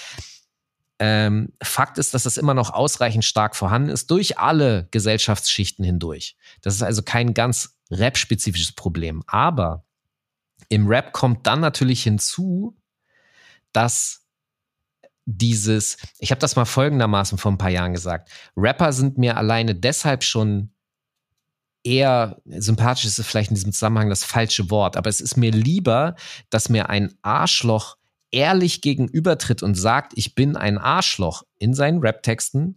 ähm, Fakt ist, dass das immer noch ausreichend stark vorhanden ist durch alle Gesellschaftsschichten hindurch. Das ist also kein ganz Rap-spezifisches Problem. Aber im Rap kommt dann natürlich hinzu, dass dieses, ich habe das mal folgendermaßen vor ein paar Jahren gesagt, Rapper sind mir alleine deshalb schon eher sympathisch ist vielleicht in diesem Zusammenhang das falsche Wort, aber es ist mir lieber, dass mir ein Arschloch ehrlich gegenübertritt und sagt, ich bin ein Arschloch in seinen Rap-Texten,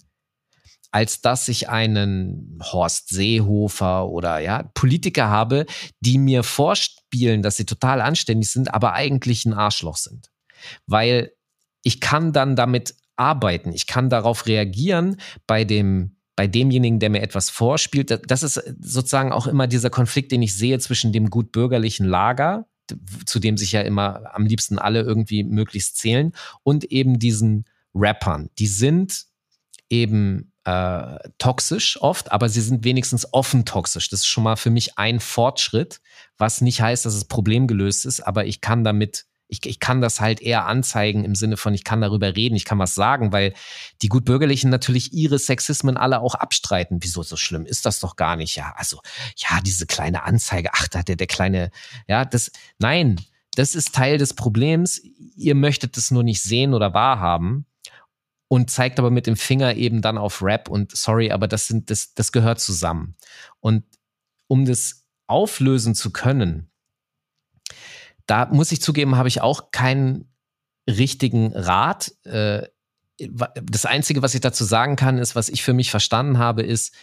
als dass ich einen Horst Seehofer oder ja, Politiker habe, die mir vorspielen, dass sie total anständig sind, aber eigentlich ein Arschloch sind. Weil ich kann dann damit arbeiten, ich kann darauf reagieren bei dem bei demjenigen, der mir etwas vorspielt, das ist sozusagen auch immer dieser Konflikt, den ich sehe zwischen dem gutbürgerlichen Lager, zu dem sich ja immer am liebsten alle irgendwie möglichst zählen, und eben diesen Rappern. Die sind eben äh, toxisch oft, aber sie sind wenigstens offen toxisch. Das ist schon mal für mich ein Fortschritt, was nicht heißt, dass das Problem gelöst ist, aber ich kann damit ich, ich kann das halt eher anzeigen im Sinne von, ich kann darüber reden, ich kann was sagen, weil die Gutbürgerlichen natürlich ihre Sexismen alle auch abstreiten. Wieso so schlimm ist das doch gar nicht? Ja, also, ja, diese kleine Anzeige, ach, da der, der kleine, ja, das, nein, das ist Teil des Problems. Ihr möchtet es nur nicht sehen oder wahrhaben und zeigt aber mit dem Finger eben dann auf Rap und sorry, aber das sind, das, das gehört zusammen. Und um das auflösen zu können, da muss ich zugeben, habe ich auch keinen richtigen Rat. Äh, das Einzige, was ich dazu sagen kann, ist, was ich für mich verstanden habe, ist,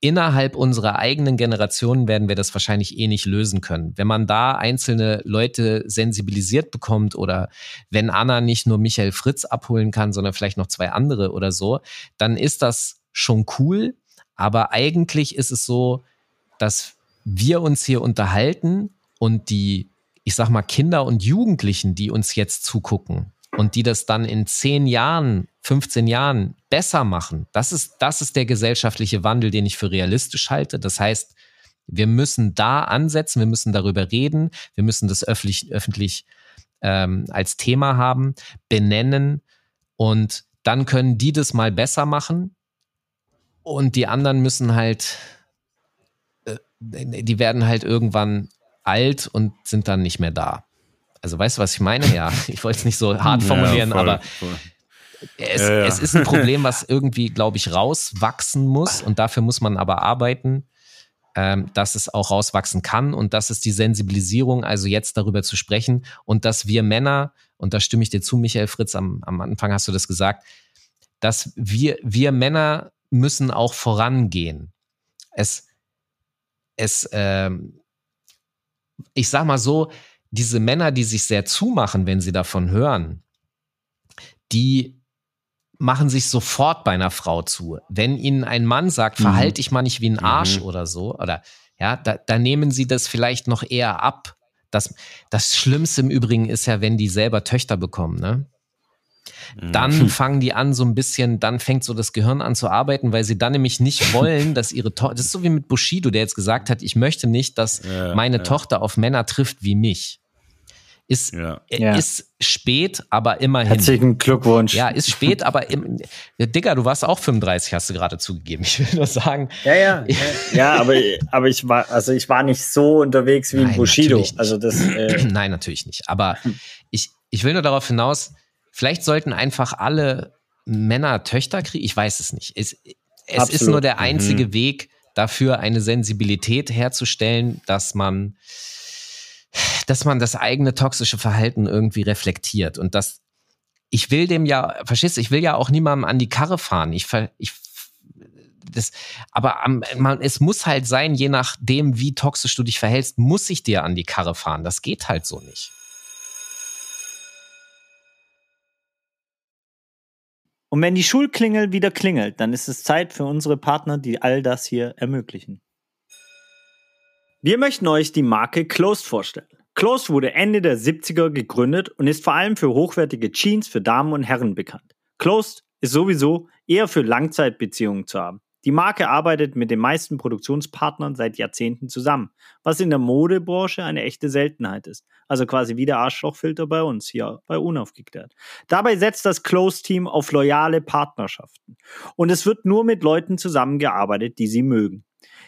innerhalb unserer eigenen Generation werden wir das wahrscheinlich eh nicht lösen können. Wenn man da einzelne Leute sensibilisiert bekommt oder wenn Anna nicht nur Michael Fritz abholen kann, sondern vielleicht noch zwei andere oder so, dann ist das schon cool. Aber eigentlich ist es so, dass wir uns hier unterhalten und die ich sag mal, Kinder und Jugendlichen, die uns jetzt zugucken und die das dann in zehn Jahren, 15 Jahren besser machen, das ist, das ist der gesellschaftliche Wandel, den ich für realistisch halte. Das heißt, wir müssen da ansetzen, wir müssen darüber reden, wir müssen das öffentlich, öffentlich ähm, als Thema haben, benennen und dann können die das mal besser machen und die anderen müssen halt, äh, die werden halt irgendwann alt und sind dann nicht mehr da. Also weißt du, was ich meine? Ja, [LAUGHS] ich wollte es nicht so hart formulieren, ja, voll, aber voll. Es, ja, ja. es, ist ein Problem, [LAUGHS] was irgendwie, glaube ich, rauswachsen muss und dafür muss man aber arbeiten, ähm, dass es auch rauswachsen kann und das ist die Sensibilisierung, also jetzt darüber zu sprechen und dass wir Männer, und da stimme ich dir zu, Michael Fritz, am, am Anfang hast du das gesagt, dass wir, wir Männer müssen auch vorangehen. Es, es, ähm, ich sag mal so, diese Männer, die sich sehr zumachen, wenn sie davon hören, die machen sich sofort bei einer Frau zu. Wenn ihnen ein Mann sagt, mhm. verhalte dich mal nicht wie ein Arsch mhm. oder so, oder ja, da, da nehmen sie das vielleicht noch eher ab. Das, das Schlimmste im Übrigen ist ja, wenn die selber Töchter bekommen, ne? Dann mhm. fangen die an, so ein bisschen, dann fängt so das Gehirn an zu arbeiten, weil sie dann nämlich nicht [LAUGHS] wollen, dass ihre Tochter, das ist so wie mit Bushido, der jetzt gesagt hat, ich möchte nicht, dass ja, meine ja. Tochter auf Männer trifft wie mich. Ist, ja. ist spät, aber immerhin. Herzlichen Glückwunsch. Ja, ist spät, [LAUGHS] aber im, Digga, du warst auch 35, hast du gerade zugegeben. Ich will nur sagen. Ja, ja. [LAUGHS] ja, aber, aber ich war, also ich war nicht so unterwegs wie Nein, Bushido. Also das, äh [CLEARS THROAT] Nein, natürlich nicht. Aber ich, ich will nur darauf hinaus, Vielleicht sollten einfach alle Männer Töchter kriegen. Ich weiß es nicht. Es, es ist nur der einzige mhm. Weg dafür, eine Sensibilität herzustellen, dass man, dass man das eigene toxische Verhalten irgendwie reflektiert und das ich will dem ja, verstehst du, ich will ja auch niemandem an die Karre fahren. Ich, ich das, aber am, man, es muss halt sein, je nachdem, wie toxisch du dich verhältst, muss ich dir an die Karre fahren. Das geht halt so nicht. Und wenn die Schulklingel wieder klingelt, dann ist es Zeit für unsere Partner, die all das hier ermöglichen. Wir möchten euch die Marke Closed vorstellen. Closed wurde Ende der 70er gegründet und ist vor allem für hochwertige Jeans für Damen und Herren bekannt. Closed ist sowieso eher für Langzeitbeziehungen zu haben. Die Marke arbeitet mit den meisten Produktionspartnern seit Jahrzehnten zusammen, was in der Modebranche eine echte Seltenheit ist. Also quasi wie der Arschlochfilter bei uns hier bei Unaufgeklärt. Dabei setzt das Close-Team auf loyale Partnerschaften. Und es wird nur mit Leuten zusammengearbeitet, die sie mögen.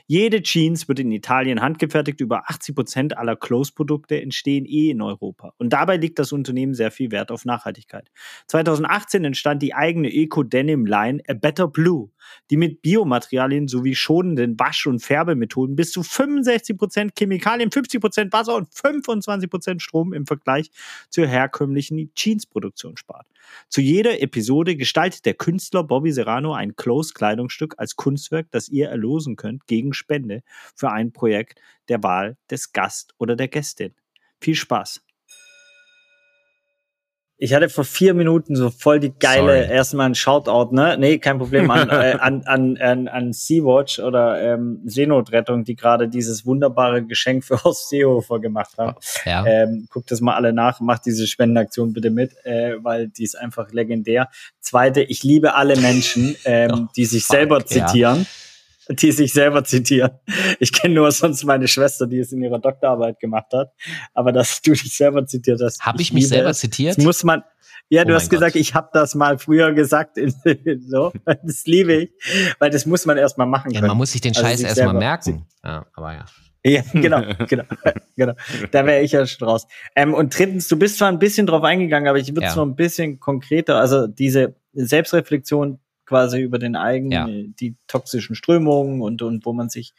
Jede Jeans wird in Italien handgefertigt. Über 80 Prozent aller Close-Produkte entstehen eh in Europa. Und dabei liegt das Unternehmen sehr viel Wert auf Nachhaltigkeit. 2018 entstand die eigene Eco-Denim-Line A Better Blue, die mit Biomaterialien sowie schonenden Wasch- und Färbemethoden bis zu 65 Prozent Chemikalien, 50 Prozent Wasser und 25 Prozent Strom im Vergleich zur herkömmlichen Jeans-Produktion spart. Zu jeder Episode gestaltet der Künstler Bobby Serrano ein Close-Kleidungsstück als Kunstwerk, das ihr erlosen könnt gegen Spende für ein Projekt der Wahl des Gast oder der Gästin. Viel Spaß! Ich hatte vor vier Minuten so voll die geile, Sorry. erstmal ein Shoutout, ne? Nee, kein Problem, an, [LAUGHS] äh, an, an, an, an Sea-Watch oder ähm, Seenotrettung, die gerade dieses wunderbare Geschenk für Horst Seehofer gemacht haben. Ja. Ähm, guckt das mal alle nach, macht diese Spendenaktion bitte mit, äh, weil die ist einfach legendär. Zweite, ich liebe alle Menschen, ähm, oh, die sich fuck, selber zitieren. Ja die sich selber zitieren. Ich kenne nur sonst meine Schwester, die es in ihrer Doktorarbeit gemacht hat. Aber dass du dich selber zitiert hast. Habe ich, ich mich selber es. zitiert? Das muss man. Ja, oh du hast gesagt, Gott. ich habe das mal früher gesagt. so, [LAUGHS] das liebe ich, weil das muss man erstmal machen können. Ja, man muss sich den also Scheiß also erstmal merken. Ja, aber ja. Ja, genau, genau, [LAUGHS] genau. Da wäre ich ja schon raus. Ähm, und drittens, du bist zwar ein bisschen drauf eingegangen, aber ich würde es ja. noch ein bisschen konkreter, also diese Selbstreflexion quasi über den eigenen, ja. die toxischen Strömungen und, und wo man sich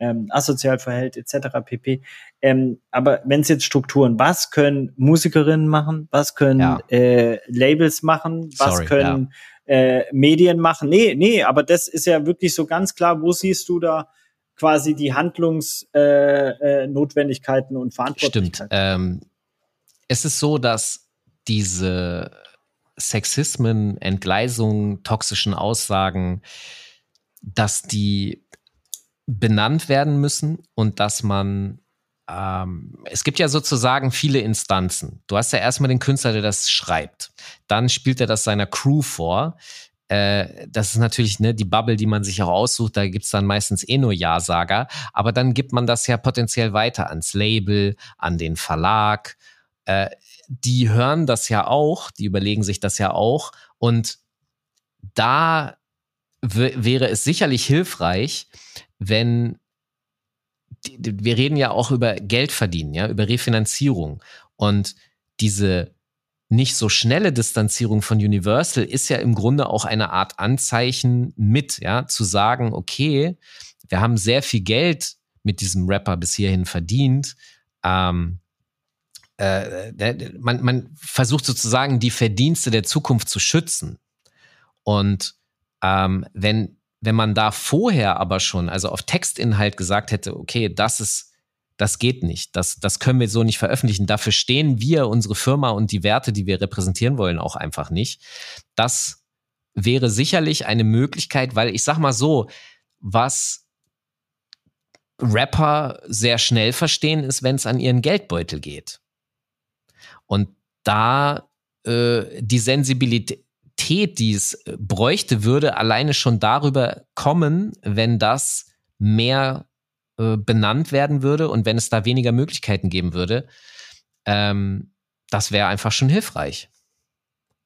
ähm, asozial verhält, etc. pp. Ähm, aber wenn es jetzt Strukturen, was können Musikerinnen machen, was können ja. äh, Labels machen, was Sorry, können ja. äh, Medien machen? Nee, nee, aber das ist ja wirklich so ganz klar, wo siehst du da quasi die Handlungsnotwendigkeiten äh, äh, und Verantwortlichkeiten? Stimmt. Ähm, es ist so, dass diese Sexismen, Entgleisungen, toxischen Aussagen, dass die benannt werden müssen und dass man ähm, es gibt ja sozusagen viele Instanzen. Du hast ja erstmal den Künstler, der das schreibt. Dann spielt er das seiner Crew vor. Äh, das ist natürlich ne, die Bubble, die man sich auch aussucht. Da gibt es dann meistens eh nur Ja-Sager. Aber dann gibt man das ja potenziell weiter ans Label, an den Verlag. Die hören das ja auch, die überlegen sich das ja auch. Und da wäre es sicherlich hilfreich, wenn wir reden ja auch über Geld verdienen, ja, über Refinanzierung. Und diese nicht so schnelle Distanzierung von Universal ist ja im Grunde auch eine Art Anzeichen mit, ja, zu sagen, okay, wir haben sehr viel Geld mit diesem Rapper bis hierhin verdient. Ähm, äh, man, man versucht sozusagen die Verdienste der Zukunft zu schützen. Und ähm, wenn, wenn man da vorher aber schon, also auf Textinhalt gesagt hätte, okay, das ist, das geht nicht, das, das können wir so nicht veröffentlichen, dafür stehen wir, unsere Firma und die Werte, die wir repräsentieren wollen, auch einfach nicht. Das wäre sicherlich eine Möglichkeit, weil ich sag mal so, was Rapper sehr schnell verstehen, ist, wenn es an ihren Geldbeutel geht. Und da äh, die Sensibilität, die es äh, bräuchte, würde alleine schon darüber kommen, wenn das mehr äh, benannt werden würde und wenn es da weniger Möglichkeiten geben würde. Ähm, das wäre einfach schon hilfreich.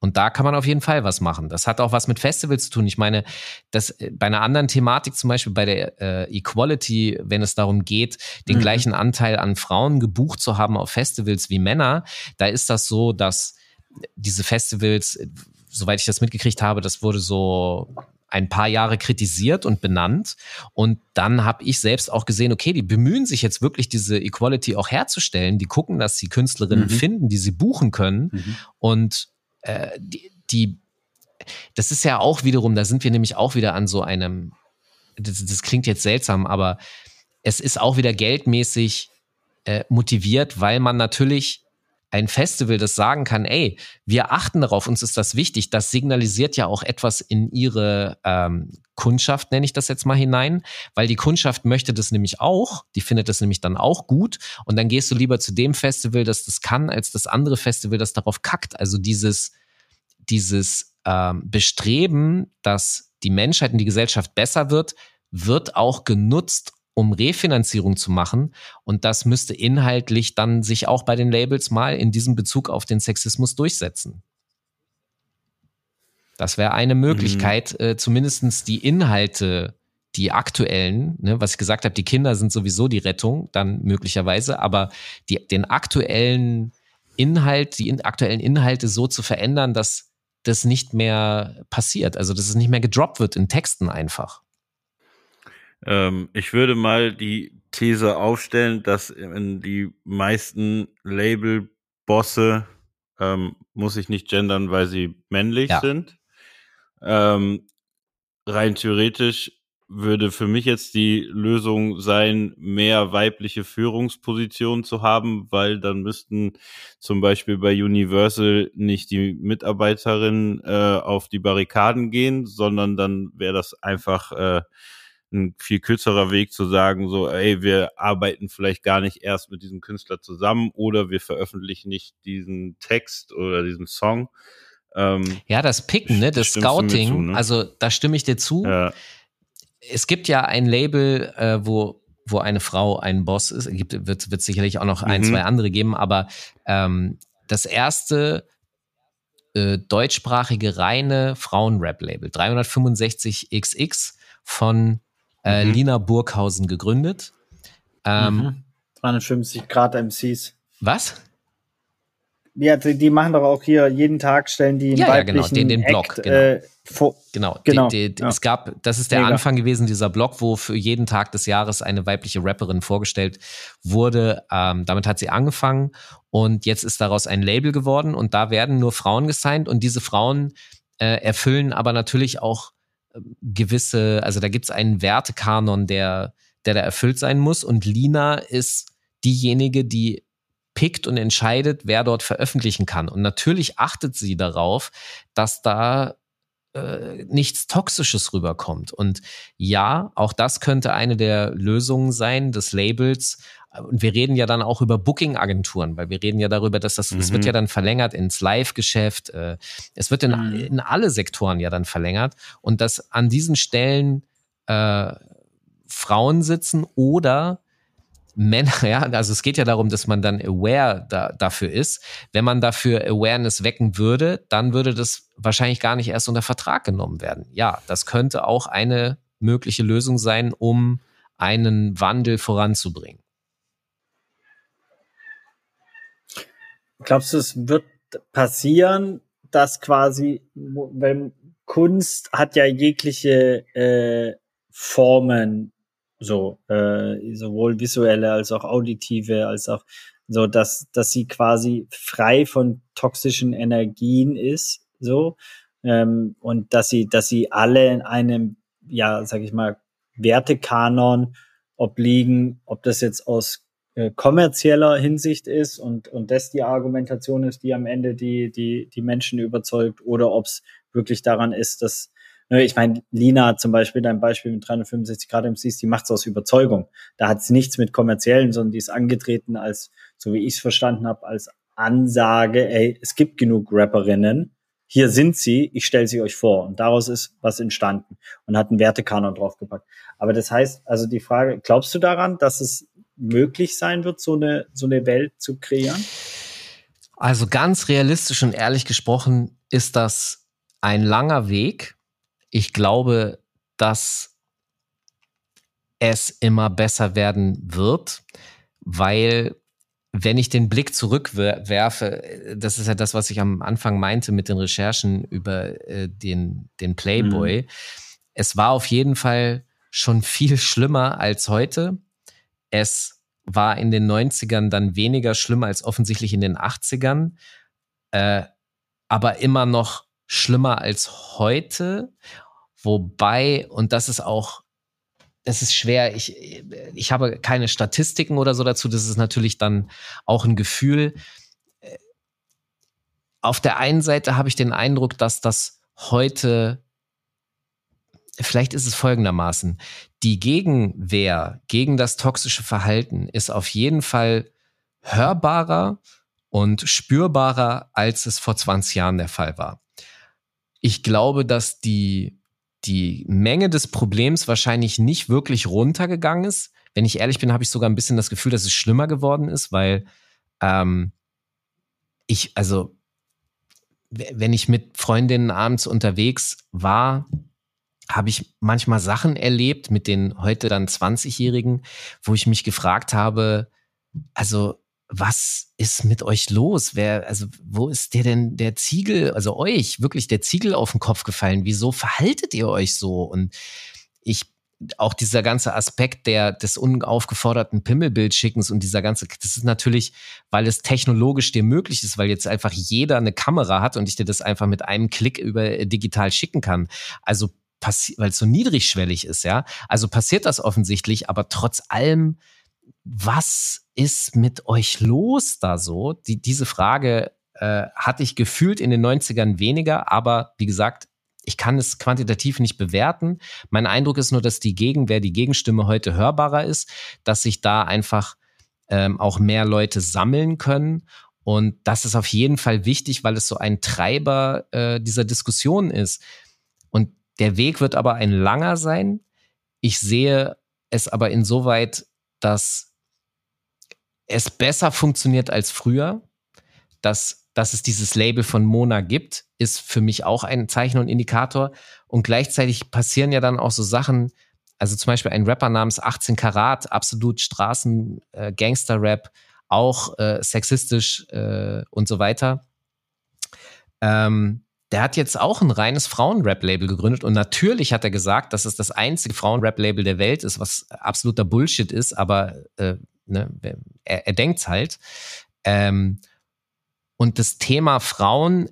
Und da kann man auf jeden Fall was machen. Das hat auch was mit Festivals zu tun. Ich meine, dass äh, bei einer anderen Thematik, zum Beispiel bei der äh, Equality, wenn es darum geht, den mhm. gleichen Anteil an Frauen gebucht zu haben auf Festivals wie Männer, da ist das so, dass diese Festivals, soweit ich das mitgekriegt habe, das wurde so ein paar Jahre kritisiert und benannt. Und dann habe ich selbst auch gesehen, okay, die bemühen sich jetzt wirklich, diese Equality auch herzustellen. Die gucken, dass sie Künstlerinnen mhm. finden, die sie buchen können. Mhm. Und äh, die, die, das ist ja auch wiederum, da sind wir nämlich auch wieder an so einem, das, das klingt jetzt seltsam, aber es ist auch wieder geldmäßig äh, motiviert, weil man natürlich ein Festival, das sagen kann, ey, wir achten darauf, uns ist das wichtig, das signalisiert ja auch etwas in ihre ähm, Kundschaft, nenne ich das jetzt mal hinein, weil die Kundschaft möchte das nämlich auch, die findet das nämlich dann auch gut. Und dann gehst du lieber zu dem Festival, das das kann, als das andere Festival, das darauf kackt. Also dieses, dieses ähm, Bestreben, dass die Menschheit und die Gesellschaft besser wird, wird auch genutzt, um Refinanzierung zu machen. Und das müsste inhaltlich dann sich auch bei den Labels mal in diesem Bezug auf den Sexismus durchsetzen. Das wäre eine Möglichkeit, mhm. äh, zumindest die Inhalte, die aktuellen, ne, was ich gesagt habe, die Kinder sind sowieso die Rettung, dann möglicherweise, aber die, den aktuellen Inhalt, die in, aktuellen Inhalte so zu verändern, dass das nicht mehr passiert, also dass es nicht mehr gedroppt wird in Texten einfach. Ähm, ich würde mal die These aufstellen, dass die meisten Label-Bosse, ähm, muss ich nicht gendern, weil sie männlich ja. sind, ähm, rein theoretisch würde für mich jetzt die Lösung sein, mehr weibliche Führungspositionen zu haben, weil dann müssten zum Beispiel bei Universal nicht die Mitarbeiterinnen äh, auf die Barrikaden gehen, sondern dann wäre das einfach äh, ein viel kürzerer Weg zu sagen, so, ey, wir arbeiten vielleicht gar nicht erst mit diesem Künstler zusammen oder wir veröffentlichen nicht diesen Text oder diesen Song. Ähm, ja, das Picken, ne, das Scouting, zu, ne? also da stimme ich dir zu. Ja es gibt ja ein Label, äh, wo wo eine Frau ein Boss ist. Es gibt, wird, wird sicherlich auch noch ein, mhm. zwei andere geben, aber ähm, das erste äh, deutschsprachige reine Frauen-Rap-Label, 365XX von äh, mhm. Lina Burghausen gegründet. Ähm, mhm. 350 Grad MCs. Was? Ja, die, die, machen doch auch hier jeden Tag stellen die ja, ja, genau, den, den Blog, Act, genau. Äh, genau, genau. Die, die, ja. es gab, das ist der Mega. Anfang gewesen dieser Blog, wo für jeden Tag des Jahres eine weibliche Rapperin vorgestellt wurde. Ähm, damit hat sie angefangen und jetzt ist daraus ein Label geworden und da werden nur Frauen gesigned und diese Frauen äh, erfüllen aber natürlich auch gewisse, also da gibt es einen Wertekanon, der, der da erfüllt sein muss und Lina ist diejenige, die pickt und entscheidet, wer dort veröffentlichen kann. Und natürlich achtet sie darauf, dass da äh, nichts Toxisches rüberkommt. Und ja, auch das könnte eine der Lösungen sein des Labels. Und wir reden ja dann auch über Booking-Agenturen, weil wir reden ja darüber, dass das, mhm. das wird ja dann verlängert ins Live-Geschäft. Äh, es wird in, mhm. in alle Sektoren ja dann verlängert. Und dass an diesen Stellen äh, Frauen sitzen oder Männer, [LAUGHS] ja, also es geht ja darum, dass man dann aware da, dafür ist. Wenn man dafür Awareness wecken würde, dann würde das wahrscheinlich gar nicht erst unter Vertrag genommen werden. Ja, das könnte auch eine mögliche Lösung sein, um einen Wandel voranzubringen. Glaubst du, es wird passieren, dass quasi, wenn Kunst hat ja jegliche äh, Formen so äh, sowohl visuelle als auch auditive als auch so dass dass sie quasi frei von toxischen Energien ist so ähm, und dass sie dass sie alle in einem ja sag ich mal Wertekanon obliegen ob das jetzt aus äh, kommerzieller Hinsicht ist und und das die Argumentation ist die am Ende die die die Menschen überzeugt oder ob es wirklich daran ist dass Ne, ich meine, Lina zum Beispiel, dein Beispiel mit 365 Grad MCs, die macht es aus Überzeugung. Da hat sie nichts mit kommerziellen, sondern die ist angetreten als, so wie ich es verstanden habe, als Ansage, ey, es gibt genug Rapperinnen, hier sind sie, ich stelle sie euch vor. Und daraus ist was entstanden und hat einen Wertekanon draufgepackt. Aber das heißt, also die Frage, glaubst du daran, dass es möglich sein wird, so eine, so eine Welt zu kreieren? Also ganz realistisch und ehrlich gesprochen ist das ein langer Weg ich glaube, dass es immer besser werden wird, weil wenn ich den Blick zurückwerfe, das ist ja das, was ich am Anfang meinte mit den Recherchen über äh, den, den Playboy. Mhm. Es war auf jeden Fall schon viel schlimmer als heute. Es war in den 90ern dann weniger schlimm als offensichtlich in den 80ern, äh, aber immer noch schlimmer als heute. Wobei, und das ist auch, es ist schwer, ich, ich habe keine Statistiken oder so dazu, das ist natürlich dann auch ein Gefühl. Auf der einen Seite habe ich den Eindruck, dass das heute, vielleicht ist es folgendermaßen, die Gegenwehr gegen das toxische Verhalten ist auf jeden Fall hörbarer und spürbarer, als es vor 20 Jahren der Fall war. Ich glaube, dass die die Menge des Problems wahrscheinlich nicht wirklich runtergegangen ist. Wenn ich ehrlich bin, habe ich sogar ein bisschen das Gefühl, dass es schlimmer geworden ist, weil ähm, ich, also, wenn ich mit Freundinnen abends unterwegs war, habe ich manchmal Sachen erlebt mit den heute dann 20-Jährigen, wo ich mich gefragt habe, also was ist mit euch los? Wer, also, wo ist der denn der Ziegel, also euch, wirklich der Ziegel auf den Kopf gefallen? Wieso verhaltet ihr euch so? Und ich, auch dieser ganze Aspekt der, des unaufgeforderten Pimmelbildschickens und dieser ganze, das ist natürlich, weil es technologisch dir möglich ist, weil jetzt einfach jeder eine Kamera hat und ich dir das einfach mit einem Klick über digital schicken kann. Also weil es so niedrigschwellig ist, ja. Also passiert das offensichtlich, aber trotz allem, was ist mit euch los da so? Die, diese Frage äh, hatte ich gefühlt in den 90ern weniger, aber wie gesagt, ich kann es quantitativ nicht bewerten. Mein Eindruck ist nur, dass die Gegenwehr, die Gegenstimme heute hörbarer ist, dass sich da einfach ähm, auch mehr Leute sammeln können. Und das ist auf jeden Fall wichtig, weil es so ein Treiber äh, dieser Diskussion ist. Und der Weg wird aber ein langer sein. Ich sehe es aber insoweit, dass es besser funktioniert als früher, dass dass es dieses Label von Mona gibt, ist für mich auch ein Zeichen und Indikator. Und gleichzeitig passieren ja dann auch so Sachen, also zum Beispiel ein Rapper namens 18 Karat, absolut Straßen, äh, Gangster-Rap, auch äh, sexistisch äh, und so weiter. Ähm, der hat jetzt auch ein reines Frauen-Rap-Label gegründet und natürlich hat er gesagt, dass es das einzige Frauen-Rap-Label der Welt ist, was absoluter Bullshit ist, aber äh, ne, er, er denkt's halt. Ähm, und das Thema Frauen,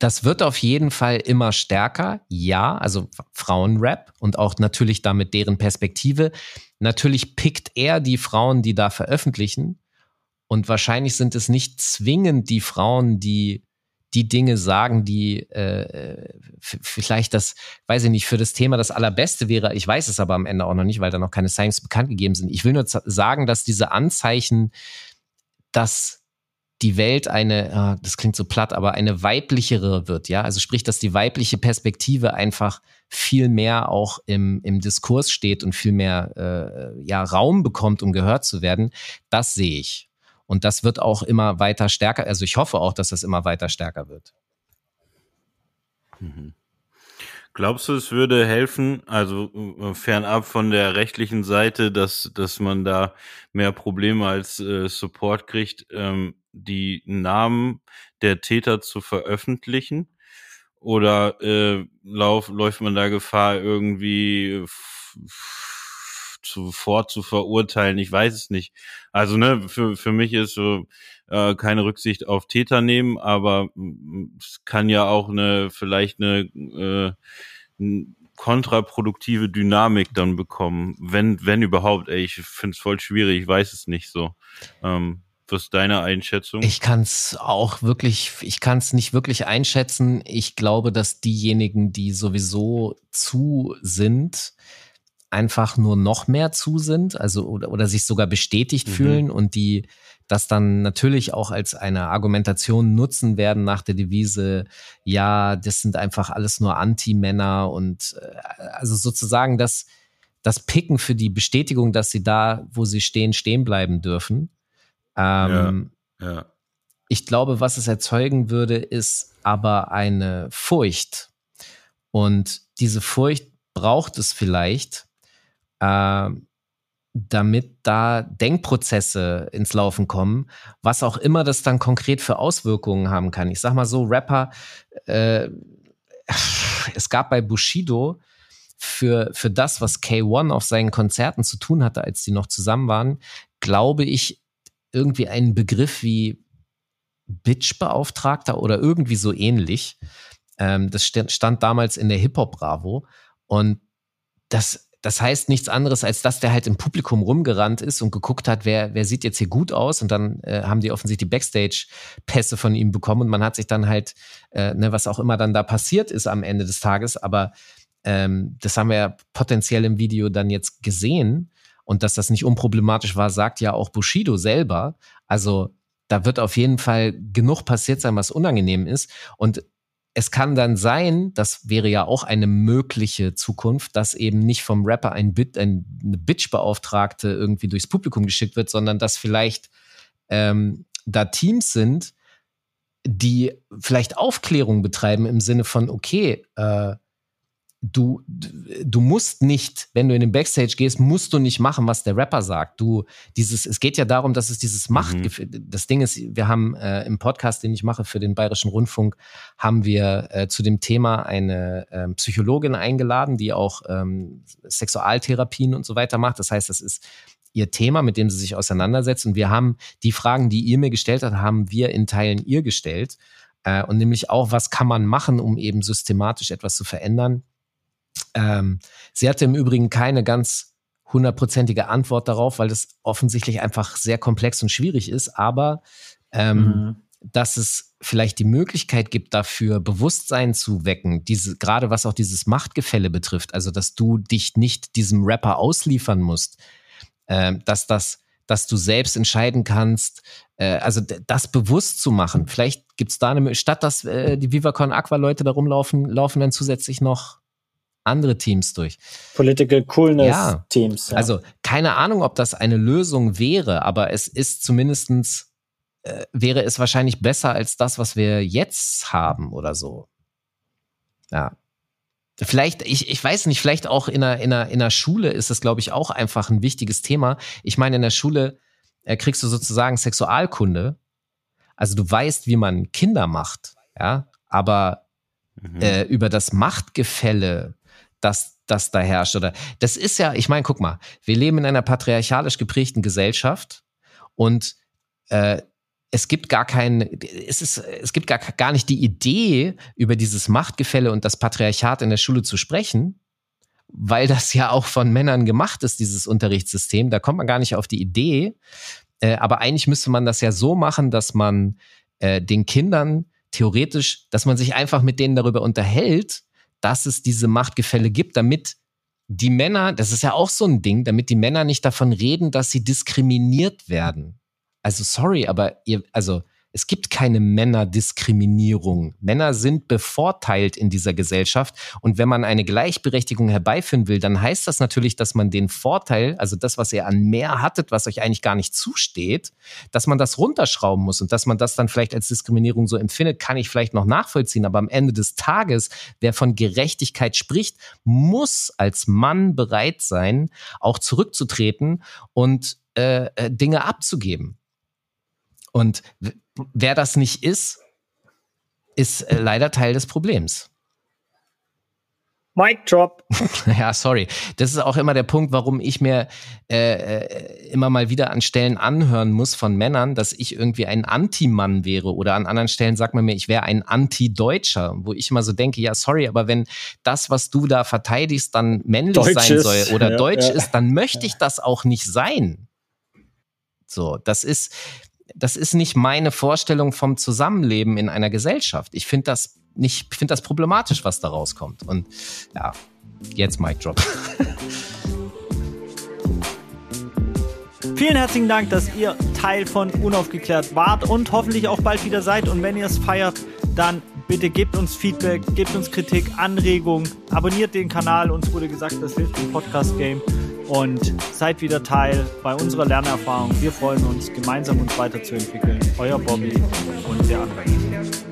das wird auf jeden Fall immer stärker. Ja, also Frauenrap und auch natürlich damit deren Perspektive. Natürlich pickt er die Frauen, die da veröffentlichen. Und wahrscheinlich sind es nicht zwingend die Frauen, die die Dinge sagen, die äh, vielleicht das, weiß ich nicht, für das Thema das Allerbeste wäre. Ich weiß es aber am Ende auch noch nicht, weil da noch keine Science bekannt gegeben sind. Ich will nur sagen, dass diese Anzeichen, dass die Welt eine, ah, das klingt so platt, aber eine weiblichere wird, ja. Also sprich, dass die weibliche Perspektive einfach viel mehr auch im, im Diskurs steht und viel mehr äh, ja, Raum bekommt, um gehört zu werden, das sehe ich. Und das wird auch immer weiter stärker. Also ich hoffe auch, dass das immer weiter stärker wird. Mhm. Glaubst du, es würde helfen, also äh, fernab von der rechtlichen Seite, dass, dass man da mehr Probleme als äh, Support kriegt, ähm, die Namen der Täter zu veröffentlichen? Oder äh, lauf, läuft man da Gefahr, irgendwie sofort zu verurteilen? Ich weiß es nicht. Also, ne, für, für mich ist so äh, keine Rücksicht auf Täter nehmen, aber es kann ja auch eine, vielleicht eine äh, kontraproduktive Dynamik dann bekommen, wenn, wenn überhaupt, ey, ich finde es voll schwierig, ich weiß es nicht so. Ähm, was ist deine Einschätzung? Ich kann es auch wirklich, ich kann es nicht wirklich einschätzen. Ich glaube, dass diejenigen, die sowieso zu sind, einfach nur noch mehr zu sind, also oder, oder sich sogar bestätigt mhm. fühlen und die das dann natürlich auch als eine Argumentation nutzen werden nach der Devise, ja, das sind einfach alles nur Anti-Männer und äh, also sozusagen das, das Picken für die Bestätigung, dass sie da, wo sie stehen, stehen bleiben dürfen. Ähm, ja, ja. Ich glaube, was es erzeugen würde, ist aber eine Furcht. Und diese Furcht braucht es vielleicht, äh, damit da Denkprozesse ins Laufen kommen, was auch immer das dann konkret für Auswirkungen haben kann. Ich sag mal so, Rapper, äh, es gab bei Bushido für, für das, was K1 auf seinen Konzerten zu tun hatte, als die noch zusammen waren, glaube ich, irgendwie einen Begriff wie Bitch-Beauftragter oder irgendwie so ähnlich. Ähm, das stand damals in der Hip-Hop-Bravo. Und das, das heißt nichts anderes, als dass der halt im Publikum rumgerannt ist und geguckt hat, wer, wer sieht jetzt hier gut aus. Und dann äh, haben die offensichtlich die Backstage-Pässe von ihm bekommen und man hat sich dann halt, äh, ne, was auch immer dann da passiert ist am Ende des Tages, aber ähm, das haben wir ja potenziell im Video dann jetzt gesehen. Und dass das nicht unproblematisch war, sagt ja auch Bushido selber. Also da wird auf jeden Fall genug passiert sein, was unangenehm ist. Und es kann dann sein, das wäre ja auch eine mögliche Zukunft, dass eben nicht vom Rapper ein Bit, ein, eine Bitch-Beauftragte irgendwie durchs Publikum geschickt wird, sondern dass vielleicht ähm, da Teams sind, die vielleicht Aufklärung betreiben im Sinne von, okay, äh, du, du musst nicht, wenn du in den Backstage gehst, musst du nicht machen, was der Rapper sagt. Du, dieses, es geht ja darum, dass es dieses Machtgefühl, mhm. das Ding ist, wir haben äh, im Podcast, den ich mache für den Bayerischen Rundfunk, haben wir äh, zu dem Thema eine äh, Psychologin eingeladen, die auch ähm, Sexualtherapien und so weiter macht. Das heißt, das ist ihr Thema, mit dem sie sich auseinandersetzt. Und wir haben die Fragen, die ihr mir gestellt habt, haben wir in Teilen ihr gestellt. Äh, und nämlich auch, was kann man machen, um eben systematisch etwas zu verändern Ähm, sie hatte im Übrigen keine ganz hundertprozentige Antwort darauf, weil das offensichtlich einfach sehr komplex und schwierig ist, aber ähm, mhm. dass es vielleicht die Möglichkeit gibt, dafür Bewusstsein zu wecken, diese, gerade was auch dieses Machtgefälle betrifft, also dass du dich nicht diesem Rapper ausliefern musst, äh, dass das, dass du selbst entscheiden kannst, äh, also das bewusst zu machen. Vielleicht gibt es da eine, statt dass äh, die VivaCon Aqua Leute da rumlaufen, laufen dann zusätzlich noch andere Teams durch. Political Coolness ja. Teams. Ja. Also keine Ahnung, ob das eine Lösung wäre, aber es ist zumindestens äh, wäre es wahrscheinlich besser als das, was wir jetzt haben oder so. Ja. Vielleicht, ich, ich weiß nicht, vielleicht auch in einer, in einer, in einer Schule ist das, glaube ich, auch einfach ein wichtiges Thema. Ich meine, in der Schule äh, kriegst du sozusagen Sexualkunde. Also du weißt, wie man Kinder macht, ja, aber mhm. äh, über das Machtgefälle, das, das da herrscht, oder das ist ja, ich meine, guck mal, wir leben in einer patriarchalisch geprägten Gesellschaft und äh, es gibt gar kein, es ist, es gibt gar, gar nicht die Idee, über dieses Machtgefälle und das Patriarchat in der Schule zu sprechen, weil das ja auch von Männern gemacht ist, dieses Unterrichtssystem. Da kommt man gar nicht auf die Idee. Äh, aber eigentlich müsste man das ja so machen, dass man äh, den Kindern theoretisch, dass man sich einfach mit denen darüber unterhält, dass es diese Machtgefälle gibt, damit die Männer, das ist ja auch so ein Ding, damit die Männer nicht davon reden, dass sie diskriminiert werden. Also sorry, aber ihr, also es gibt keine Männerdiskriminierung. Männer sind bevorteilt in dieser Gesellschaft. Und wenn man eine Gleichberechtigung herbeiführen will, dann heißt das natürlich, dass man den Vorteil, also das, was ihr an mehr hattet, was euch eigentlich gar nicht zusteht, dass man das runterschrauben muss und dass man das dann vielleicht als Diskriminierung so empfindet, kann ich vielleicht noch nachvollziehen. Aber am Ende des Tages, wer von Gerechtigkeit spricht, muss als Mann bereit sein, auch zurückzutreten und äh, äh Dinge abzugeben. Und wer das nicht ist, ist äh, leider Teil des Problems. Mic drop. [LAUGHS] ja, sorry. Das ist auch immer der Punkt, warum ich mir äh, äh, immer mal wieder an Stellen anhören muss von Männern, dass ich irgendwie ein Anti-Mann wäre oder an anderen Stellen sagt man mir, ich wäre ein Anti-Deutscher, wo ich immer so denke, ja, sorry, aber wenn das, was du da verteidigst, dann männlich Deutsch sein ist. soll oder ja, deutsch ja. ist, dann möchte ich das auch nicht sein. So, das ist, das ist nicht meine Vorstellung vom Zusammenleben in einer Gesellschaft. Ich finde das nicht, finde das problematisch, was da rauskommt. Und ja, jetzt Mic Drop. [LAUGHS] Vielen herzlichen Dank, dass ihr Teil von Unaufgeklärt wart und hoffentlich auch bald wieder seid. Und wenn ihr es feiert, dann bitte gebt uns Feedback, gebt uns Kritik, Anregungen, abonniert den Kanal. Uns wurde gesagt, das hilft im Podcast-Game und seid wieder Teil bei unserer Lernerfahrung. Wir freuen uns, gemeinsam uns weiterzuentwickeln. Euer Bobby und der andere.